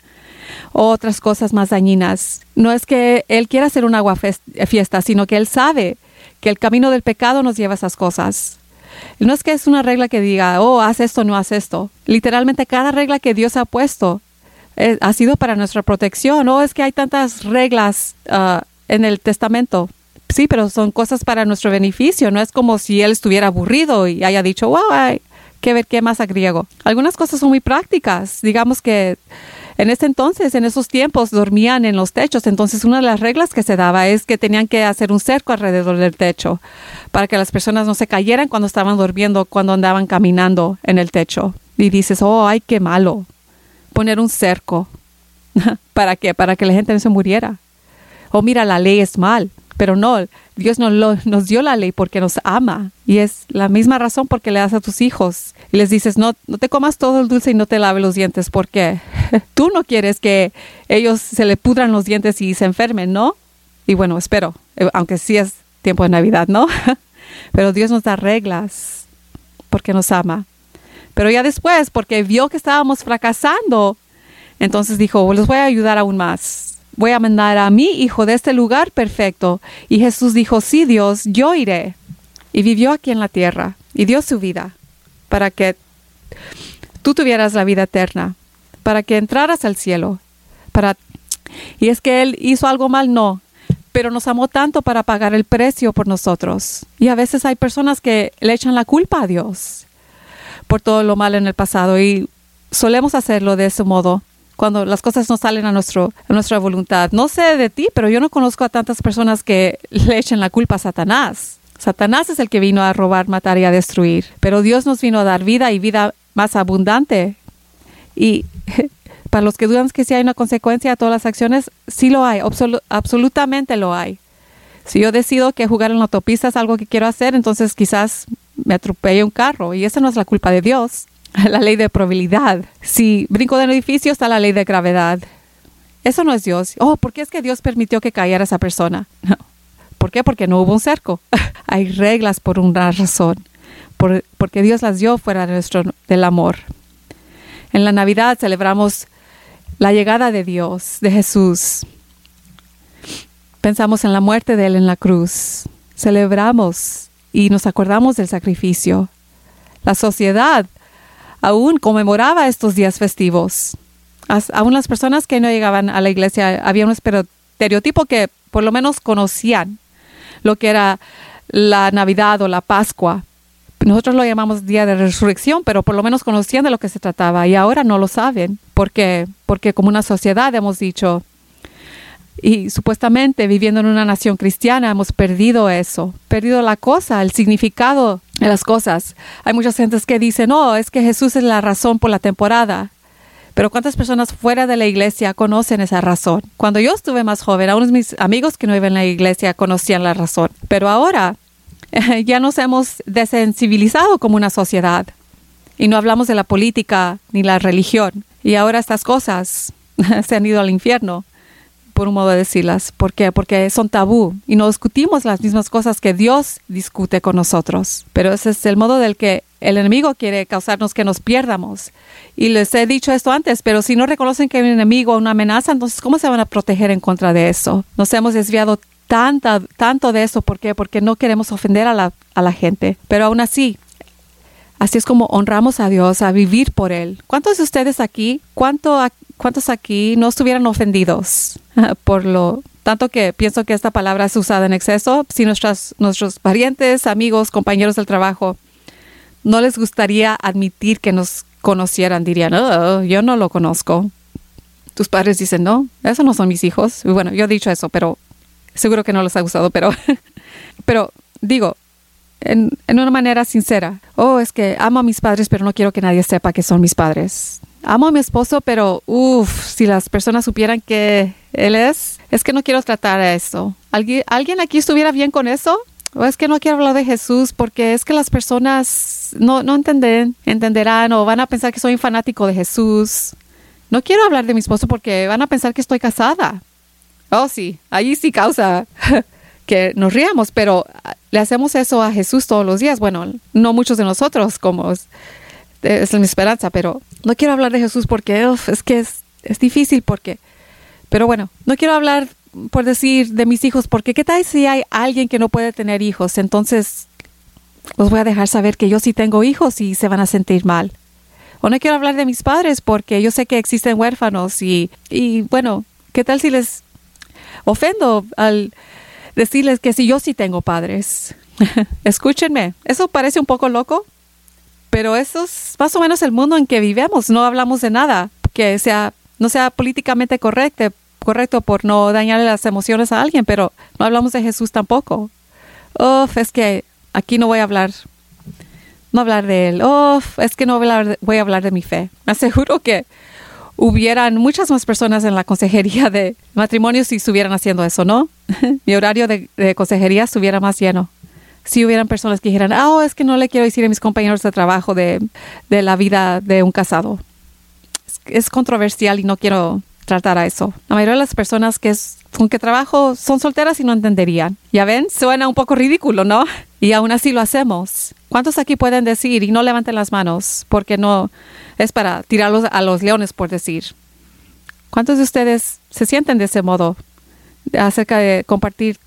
otras cosas más dañinas. No es que Él quiera hacer un agua fiesta, sino que Él sabe que el camino del pecado nos lleva a esas cosas. No es que es una regla que diga, oh, haz esto, no haz esto. Literalmente cada regla que Dios ha puesto eh, ha sido para nuestra protección. Oh, es que hay tantas reglas ah, en el testamento. Sí, pero son cosas para nuestro beneficio. No es como si él estuviera aburrido y haya dicho, wow, hay que ver qué más agriego. Algunas cosas son muy prácticas. Digamos que en ese entonces, en esos tiempos, dormían en los techos. Entonces, una de las reglas que se daba es que tenían que hacer un cerco alrededor del techo para que las personas no se cayeran cuando estaban durmiendo, cuando andaban caminando en el techo. Y dices, oh, ay, qué malo. Poner un cerco. ¿Para qué? Para que la gente no se muriera. Oh, mira, la ley es mal. Pero no, Dios nos, nos dio la ley porque nos ama. Y es la misma razón porque le das a tus hijos. Y les dices, no, no te comas todo el dulce y no te laves los dientes. porque Tú no quieres que ellos se le pudran los dientes y se enfermen, ¿no? Y bueno, espero, eh, aunque sí es tiempo de Navidad, ¿no? Pero Dios nos da reglas porque nos ama. Pero ya después, porque vio que estábamos fracasando, Entonces dijo, les voy a ayudar aún más. Voy a mandar a mi hijo de este lugar perfecto. Y Jesús dijo, sí, Dios, yo iré. Y vivió aquí en la tierra y dio su vida para que tú tuvieras la vida eterna, para que entraras al cielo. Para... Y es que Él hizo algo mal, no, pero nos amó tanto para pagar el precio por nosotros. Y a veces hay personas que le echan la culpa a Dios por todo lo malo en el pasado y solemos hacerlo de ese modo cuando las cosas no salen a, nuestro, a nuestra voluntad. No sé de ti, pero yo no conozco a tantas personas que le echen la culpa a Satanás. Satanás es el que vino a robar, matar y a destruir, pero Dios nos vino a dar vida y vida más abundante. Y para los que dudan que si hay una consecuencia a todas las acciones, sí lo hay, absolutamente lo hay. Si yo decido que jugar en la autopista es algo que quiero hacer, entonces quizás me atropelle un carro y esa no es la culpa de Dios. la ley de probabilidad. Si brinco de un edificio está la ley de gravedad. Eso no es Dios. Oh, ¿por qué es que Dios permitió que cayera esa persona? No. ¿Por qué? Porque no hubo un cerco. Hay reglas por una razón. porque Dios las dio fuera de nuestro, del amor. En la Navidad celebramos la llegada de Dios, de Jesús. Pensamos en la muerte de Él en la cruz. Celebramos y nos acordamos del sacrificio. La sociedad aún conmemoraba estos días festivos. Aún las personas que no llegaban a la iglesia, había un estereotipo que por lo menos conocían lo que era la Navidad o la Pascua. Nosotros lo llamamos Día de Resurrección, pero por lo menos conocían de lo que se trataba y ahora no lo saben. ¿Por qué? Porque como una sociedad hemos dicho, y supuestamente viviendo en una nación cristiana hemos perdido eso, perdido la cosa, el significado de las cosas. Hay muchas gentes que dicen, no, es que Jesús es la razón por la temporada. Pero ¿cuántas personas fuera de la iglesia conocen esa razón? Cuando yo estuve más joven, aún mis amigos que no viven en la iglesia conocían la razón. Pero ahora ya nos hemos desensibilizado como una sociedad y no hablamos de la política ni la religión. Y ahora estas cosas se han ido al infierno por un modo de decirlas. ¿Por qué? Porque son tabú y no discutimos las mismas cosas que Dios discute con nosotros. Pero ese es el modo del que el enemigo quiere causarnos que nos pierdamos. Y les he dicho esto antes, pero si no reconocen que hay un enemigo o una amenaza, entonces ¿cómo se van a proteger en contra de eso? Nos hemos desviado tanta, tanto de eso. ¿Por qué? Porque no queremos ofender a la, a la gente. Pero aún así, Así es como honramos a Dios, a vivir por Él. ¿Cuántos de ustedes aquí, cuánto, cuántos aquí no estuvieran ofendidos por lo tanto que pienso que esta palabra es usada en exceso? Si nuestras, nuestros parientes, amigos, compañeros del trabajo no les gustaría admitir que nos conocieran, dirían, oh, yo no lo conozco. Tus padres dicen, no, esos no son mis hijos. Bueno, yo he dicho eso, pero seguro que no los ha gustado, pero, pero digo, en, una manera sincera. Oh, es que amo a mis padres, pero no quiero que nadie sepa que son mis padres. Amo a mi esposo, pero uff, si las personas supieran que él es, es que no quiero tratar a eso. ¿Alguien, ¿Alguien aquí estuviera bien con eso? O es que no quiero hablar de Jesús porque es que las personas no, no entenden, entenderán o van a pensar que soy un fanático de Jesús. No quiero hablar de mi esposo porque van a pensar que estoy casada. Oh, sí, allí sí causa que nos riamos, pero le hacemos eso a Jesús todos los días. Bueno, no muchos de nosotros, como es, mi esperanza, pero no quiero hablar de Jesús porque es que es, es difícil porque, pero bueno, no quiero hablar por decir de mis hijos porque qué tal si hay alguien que no puede tener hijos, entonces los voy a dejar saber que yo sí tengo hijos y se van a sentir mal. O no quiero hablar de mis padres porque yo sé que existen huérfanos y, y bueno, ¿qué tal si les ofendo al decirles que si yo sí tengo padres. Escúchenme, eso parece un poco loco, pero eso es más o menos el mundo en que vivimos. No hablamos de nada que sea, no sea políticamente correcto, correcto por no dañarle las emociones a alguien, pero no hablamos de Jesús tampoco. Uf, es que aquí no voy a hablar, no hablar de él. Uf, es que no voy a hablar de, voy a hablar de mi fe. Me aseguro que hubieran muchas más personas en la consejería de matrimonio si estuvieran haciendo eso, ¿no? Mi horario de, consejería estuviera más lleno. Si hubieran personas que dijeran, ah, oh, es que no le quiero decir a mis compañeros de trabajo de, la vida de un casado. Es, controversial y no quiero tratar a eso. La mayoría de las personas que es, con que trabajo son solteras y no entenderían. Ya ven, suena un poco ridículo, ¿no? Y aún así lo hacemos. ¿Cuántos aquí pueden decir y no levanten las manos porque no, es para tirarlos a los leones, por decir. ¿Cuántos de ustedes se sienten de ese modo acerca de compartir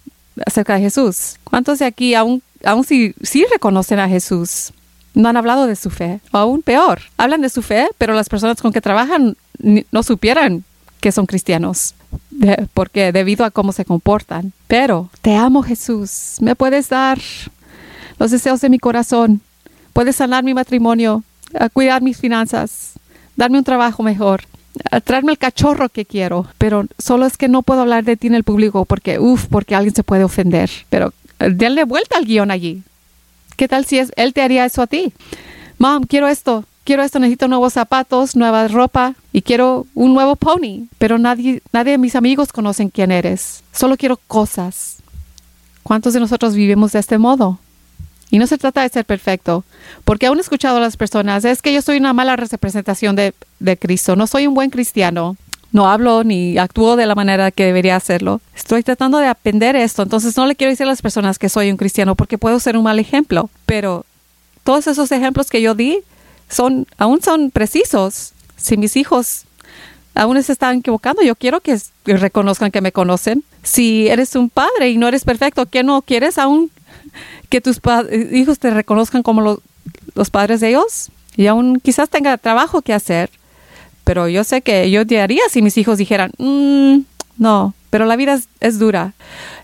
acerca de Jesús? ¿Cuántos de aquí aún, aún si, si reconocen a Jesús? No han hablado de su fe, o aún peor, hablan de su fe, pero las personas con que trabajan no supieran que son cristianos, porque debido a cómo se comportan. Pero te amo Jesús, me puedes dar los deseos de mi corazón, puedes sanar mi matrimonio, cuidar mis finanzas, darme un trabajo mejor, traerme el cachorro que quiero, pero solo es que no puedo hablar de ti en el público porque, uff, porque alguien se puede ofender. Pero denle vuelta al guion allí. ¿Qué tal si es, él te haría eso a ti? Mom, quiero esto, quiero esto, necesito nuevos zapatos, nueva ropa y quiero un nuevo pony, pero nadie, nadie de mis amigos conocen quién eres. Solo quiero cosas. ¿Cuántos de nosotros vivimos de este modo? Y no se trata de ser perfecto, porque aún he escuchado a las personas, es que yo soy una mala representación de, de Cristo, no soy un buen cristiano, no hablo ni actúo de la manera que debería hacerlo. Estoy tratando de aprender esto, entonces no le quiero decir a las personas que soy un cristiano porque puedo ser un mal ejemplo, pero todos esos ejemplos que yo di son aún son precisos. Si mis hijos aún se están equivocando, yo quiero que reconozcan que me conocen. Si eres un padre y no eres perfecto, ¿qué no quieres aún que tus hijos te reconozcan como los padres de ellos y aún quizás tenga trabajo que hacer, pero yo sé que yo te haría si mis hijos dijeran, mm, no, pero la vida es, dura.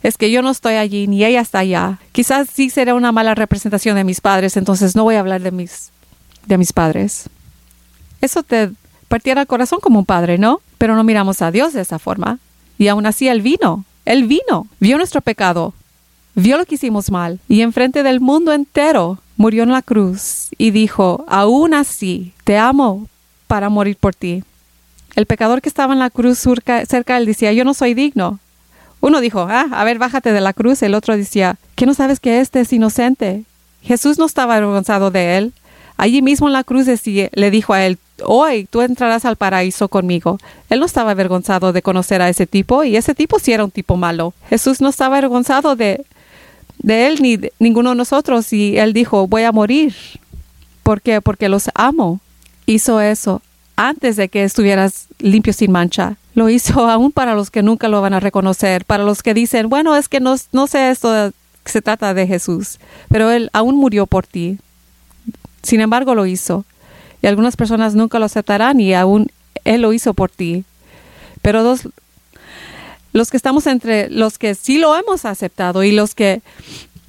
Es que yo no estoy allí ni ella está allá. Quizás sí será una mala representación de mis padres, entonces no voy a hablar de mis, de mis padres. Eso te partiera el corazón como un padre, ¿no? Pero no miramos a Dios de esa forma. Y aún así Él vino. Él vino, vio nuestro pecado, vio lo que hicimos mal y enfrente del mundo entero murió en la cruz y dijo, aún así, te amo para morir por ti. El pecador que estaba en la cruz cerca, él decía, yo no soy digno. Uno dijo, ah, a ver, bájate de la cruz. El otro decía, ¿qué no sabes que este es inocente? Jesús no estaba avergonzado de él. Allí mismo en la cruz le dijo a él, hoy tú entrarás al paraíso conmigo. Él no estaba avergonzado de conocer a ese tipo y ese tipo sí era un tipo malo. Jesús no estaba avergonzado de de él ni ninguno de nosotros y él dijo, voy a morir. ¿Por qué? Porque los amo. Hizo eso antes de que estuvieras limpio sin mancha. Lo hizo aún para los que nunca lo van a reconocer, para los que dicen, bueno, es que no, sé esto, se trata de Jesús, pero Él aún murió por ti. Sin embargo, lo hizo. Y algunas personas nunca lo aceptarán y aún Él lo hizo por ti. Pero los que estamos entre los que sí lo hemos aceptado y los que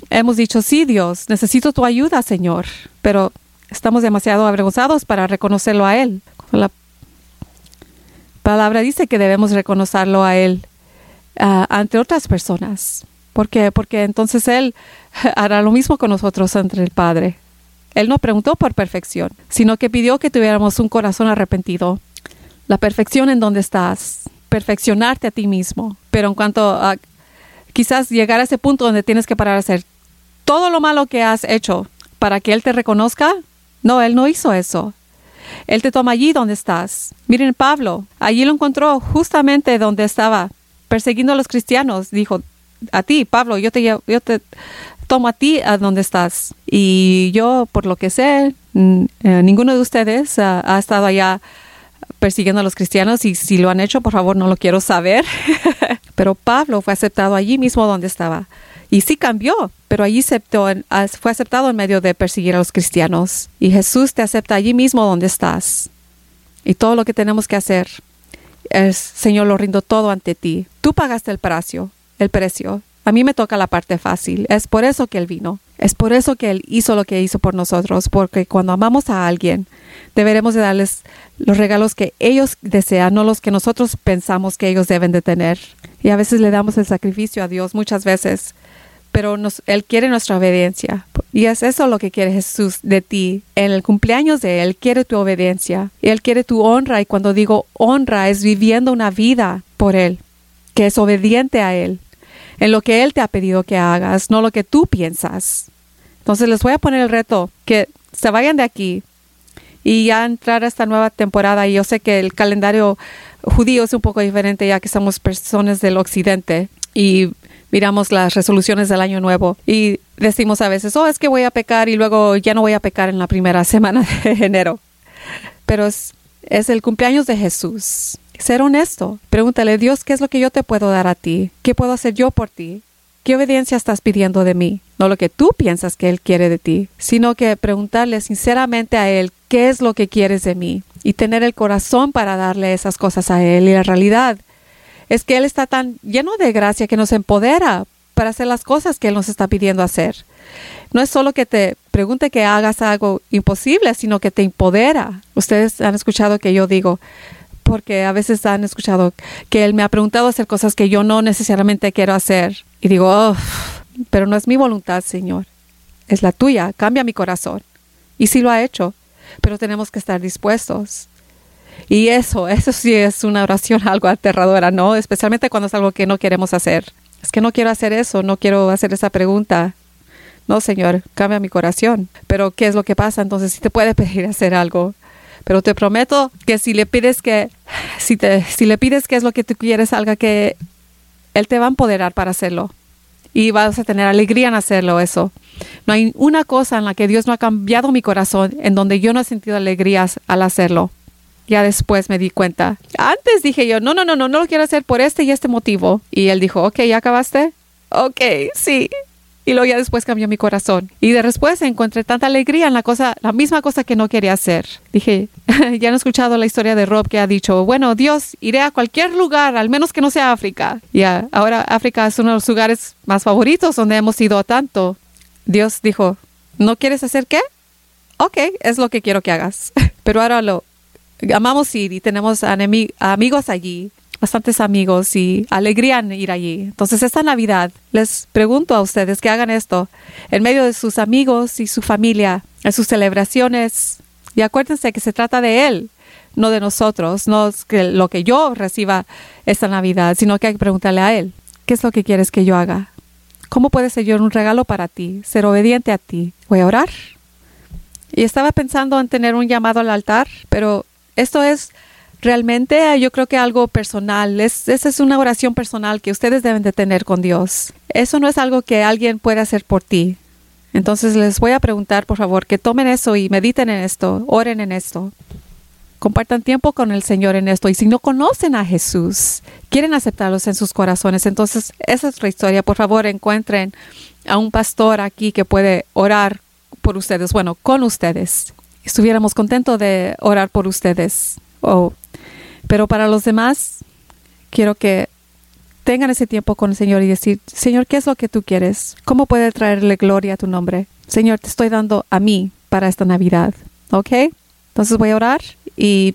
hemos dicho, sí, Dios, necesito tu ayuda, Señor, pero estamos demasiado avergonzados para reconocerlo a Él. La palabra dice que debemos reconocerlo a Él ah, ante otras personas. ¿Por qué? Porque entonces Él hará lo mismo con nosotros ante el Padre. Él no preguntó por perfección, sino que pidió que tuviéramos un corazón arrepentido. La perfección en donde estás, perfeccionarte a ti mismo. Pero en cuanto a quizás llegar a ese punto donde tienes que parar a hacer todo lo malo que has hecho para que Él te reconozca, no, Él no hizo eso. Él te toma allí donde estás. Miren, Pablo, allí lo encontró justamente donde estaba, persiguiendo a los cristianos. Dijo, a ti, Pablo, yo te, yo te tomo a ti a donde estás. Y yo, por lo que sé, eh, ninguno de ustedes ha estado allá persiguiendo a los cristianos y si lo han hecho, por favor, no lo quiero saber. pero Pablo fue aceptado allí mismo donde estaba. Y sí cambió, pero allí fue aceptado en medio de perseguir a los cristianos. Y Jesús te acepta allí mismo donde estás. Y todo lo que tenemos que hacer es, Señor, lo rindo todo ante ti. Tú pagaste el precio, el precio. A mí me toca la parte fácil. Es por eso que Él vino. Es por eso que Él hizo lo que hizo por nosotros. Porque cuando amamos a alguien, deberemos de darles los regalos que ellos desean, no los que nosotros pensamos que ellos deben de tener. Y a veces le damos el sacrificio a Dios, muchas veces, pero Él quiere nuestra obediencia. Y es eso lo que quiere Jesús de ti. En el cumpleaños de Él quiere tu obediencia. Él quiere tu honra. Y cuando digo honra es viviendo una vida por Él, que es obediente a Él, en lo que Él te ha pedido que hagas, no lo que tú piensas. Entonces les voy a poner el reto, que se vayan de aquí y ya entrar a esta nueva temporada. Y yo sé que el calendario judío es un poco diferente ya que somos personas del occidente y miramos las resoluciones del año nuevo y decimos a veces, oh, es que voy a pecar y luego ya no voy a pecar en la primera semana de enero. Pero es, es el cumpleaños de Jesús Ser honesto. Pregúntale, Dios, ¿qué es lo que yo te puedo dar a ti? ¿Qué puedo hacer yo por ti? ¿Qué obediencia estás pidiendo de mí? No lo que tú piensas que Él quiere de ti, sino que preguntarle sinceramente a Él qué es lo que quieres de mí y tener el corazón para darle esas cosas a Él. Y la realidad es que Él está tan lleno de gracia que nos empodera para hacer las cosas que Él nos está pidiendo hacer. No es solo que te pregunte que hagas algo imposible, sino que te empodera. Ustedes han escuchado que yo digo, porque a veces han escuchado que Él me ha preguntado hacer cosas que yo no necesariamente quiero hacer. Y digo, pero no es mi voluntad, Señor. Es la tuya. Cambia mi corazón. Y sí lo ha hecho, pero tenemos que estar dispuestos. Y eso, eso sí es una oración algo aterradora, ¿no? Especialmente cuando es algo que no queremos hacer. Es que no quiero hacer eso, no quiero hacer esa pregunta. No, Señor, cambia mi corazón. Pero ¿qué es lo que pasa? Entonces, si te puede pedir hacer algo. Pero te prometo que si le pides que, si, te, si le pides qué es lo que tú quieres, algo que él te va a empoderar para hacerlo. Y vas a tener alegría en hacerlo eso. No hay una cosa en la que Dios no ha cambiado mi corazón en donde yo no he sentido alegrías al hacerlo. Ya después me di cuenta. Antes dije yo, no, no, no, no, no lo quiero hacer por este y este motivo. Y él dijo, ok, ¿ya acabaste? Ok, sí. Y luego ya después cambió mi corazón. Y de después encontré tanta alegría en la cosa, la misma cosa que no quería hacer. Dije, ya han escuchado la historia de Rob que ha dicho, bueno, Dios, iré a cualquier lugar, al menos que no sea África. Ya, ahora África es uno de los lugares más favoritos donde hemos ido tanto. Dios dijo, ¿no quieres hacer qué? Ok, es lo que quiero que hagas. Pero ahora lo amamos ir y tenemos amigos allí bastantes amigos y alegría en ir allí. Entonces esta Navidad les pregunto a ustedes que hagan esto en medio de sus amigos y su familia, en sus celebraciones. Y acuérdense que se trata de Él, no de nosotros, no es lo que yo reciba esta Navidad, sino que hay que preguntarle a Él, ¿qué es lo que quieres que yo haga? ¿Cómo puede ser yo un regalo para ti, ser obediente a ti? Voy a orar. Y estaba pensando en tener un llamado al altar, pero esto es realmente eh, yo creo que algo personal, es, esa es una oración personal que ustedes deben de tener con Dios. Eso no es algo que alguien puede hacer por ti. Entonces les voy a preguntar, por favor, que tomen eso y mediten en esto, oren en esto. Compartan tiempo con el Señor en esto. Y si no conocen a Jesús, quieren aceptarlos en sus corazones, entonces esa es otra historia. Por favor, encuentren a un pastor aquí que puede orar por ustedes, bueno, con ustedes. Estuviéramos contentos de orar por ustedes. O pero para los demás, quiero que tengan ese tiempo con el Señor y decir, Señor, ¿qué es lo que tú quieres? ¿Cómo puede traerle gloria a tu nombre? Señor, te estoy dando a mí para esta Navidad. ¿Ok? Entonces voy a orar y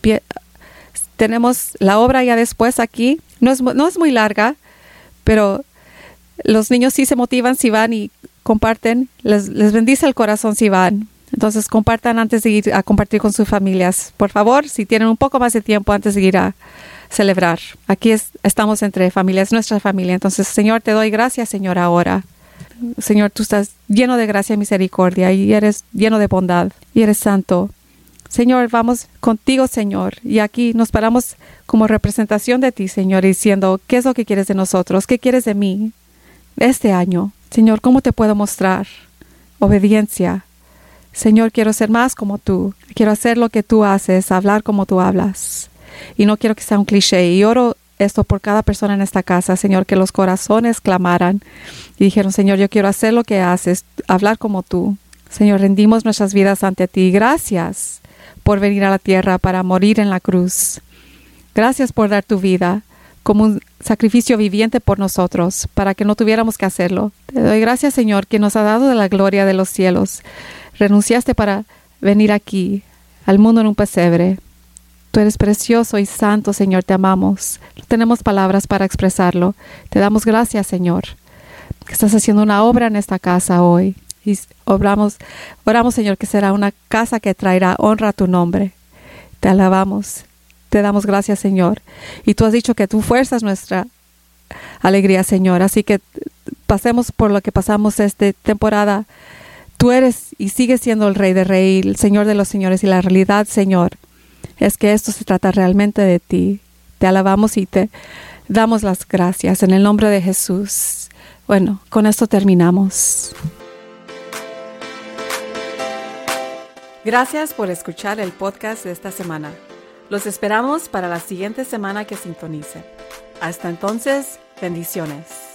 tenemos la obra ya después aquí. No es, no es muy larga, pero los niños sí se motivan si van y comparten. Les, les bendice el corazón si van. Entonces compartan antes de ir a compartir con sus familias. Por favor, si tienen un poco más de tiempo antes de ir a celebrar. Aquí estamos entre familias, nuestra familia. Entonces, Señor, te doy gracias, Señor, ahora. Señor, tú estás lleno de gracia y misericordia y eres lleno de bondad y eres santo. Señor, vamos contigo, Señor. Y aquí nos paramos como representación de ti, Señor, diciendo, ¿qué es lo que quieres de nosotros? ¿Qué quieres de mí este año? Señor, ¿cómo te puedo mostrar? Obediencia, Señor, quiero ser más como tú. Quiero hacer lo que tú haces, hablar como tú hablas. Y no quiero que sea un cliché. Y oro esto por cada persona en esta casa, Señor, que los corazones clamaran y dijeron, Señor, yo quiero hacer lo que haces, hablar como tú. Señor, rendimos nuestras vidas ante ti. Gracias por venir a la tierra para morir en la cruz. Gracias por dar tu vida como un sacrificio viviente por nosotros, para que no tuviéramos que hacerlo. Te doy gracias, Señor, que nos ha dado de la gloria de los cielos renunciaste para venir aquí, al mundo en un pesebre. Tú eres precioso y santo, Señor, te amamos. No tenemos palabras para expresarlo. Te damos gracias, Señor, que estás haciendo una obra en esta casa hoy. Y obramos, oramos, Señor, que será una casa que traerá honra a tu nombre. Te alabamos. Te damos gracias, Señor. Y tú has dicho que tu fuerza es nuestra alegría, Señor. Así que pasemos por lo que pasamos esta temporada Tú eres y sigues siendo el Rey de Rey, el Señor de los Señores y la realidad, Señor, es que esto se trata realmente de ti. Te alabamos y te damos las gracias en el nombre de Jesús. Bueno, con esto terminamos. Gracias por escuchar el podcast de esta semana. Los esperamos para la siguiente semana que sintonice. Hasta entonces, bendiciones.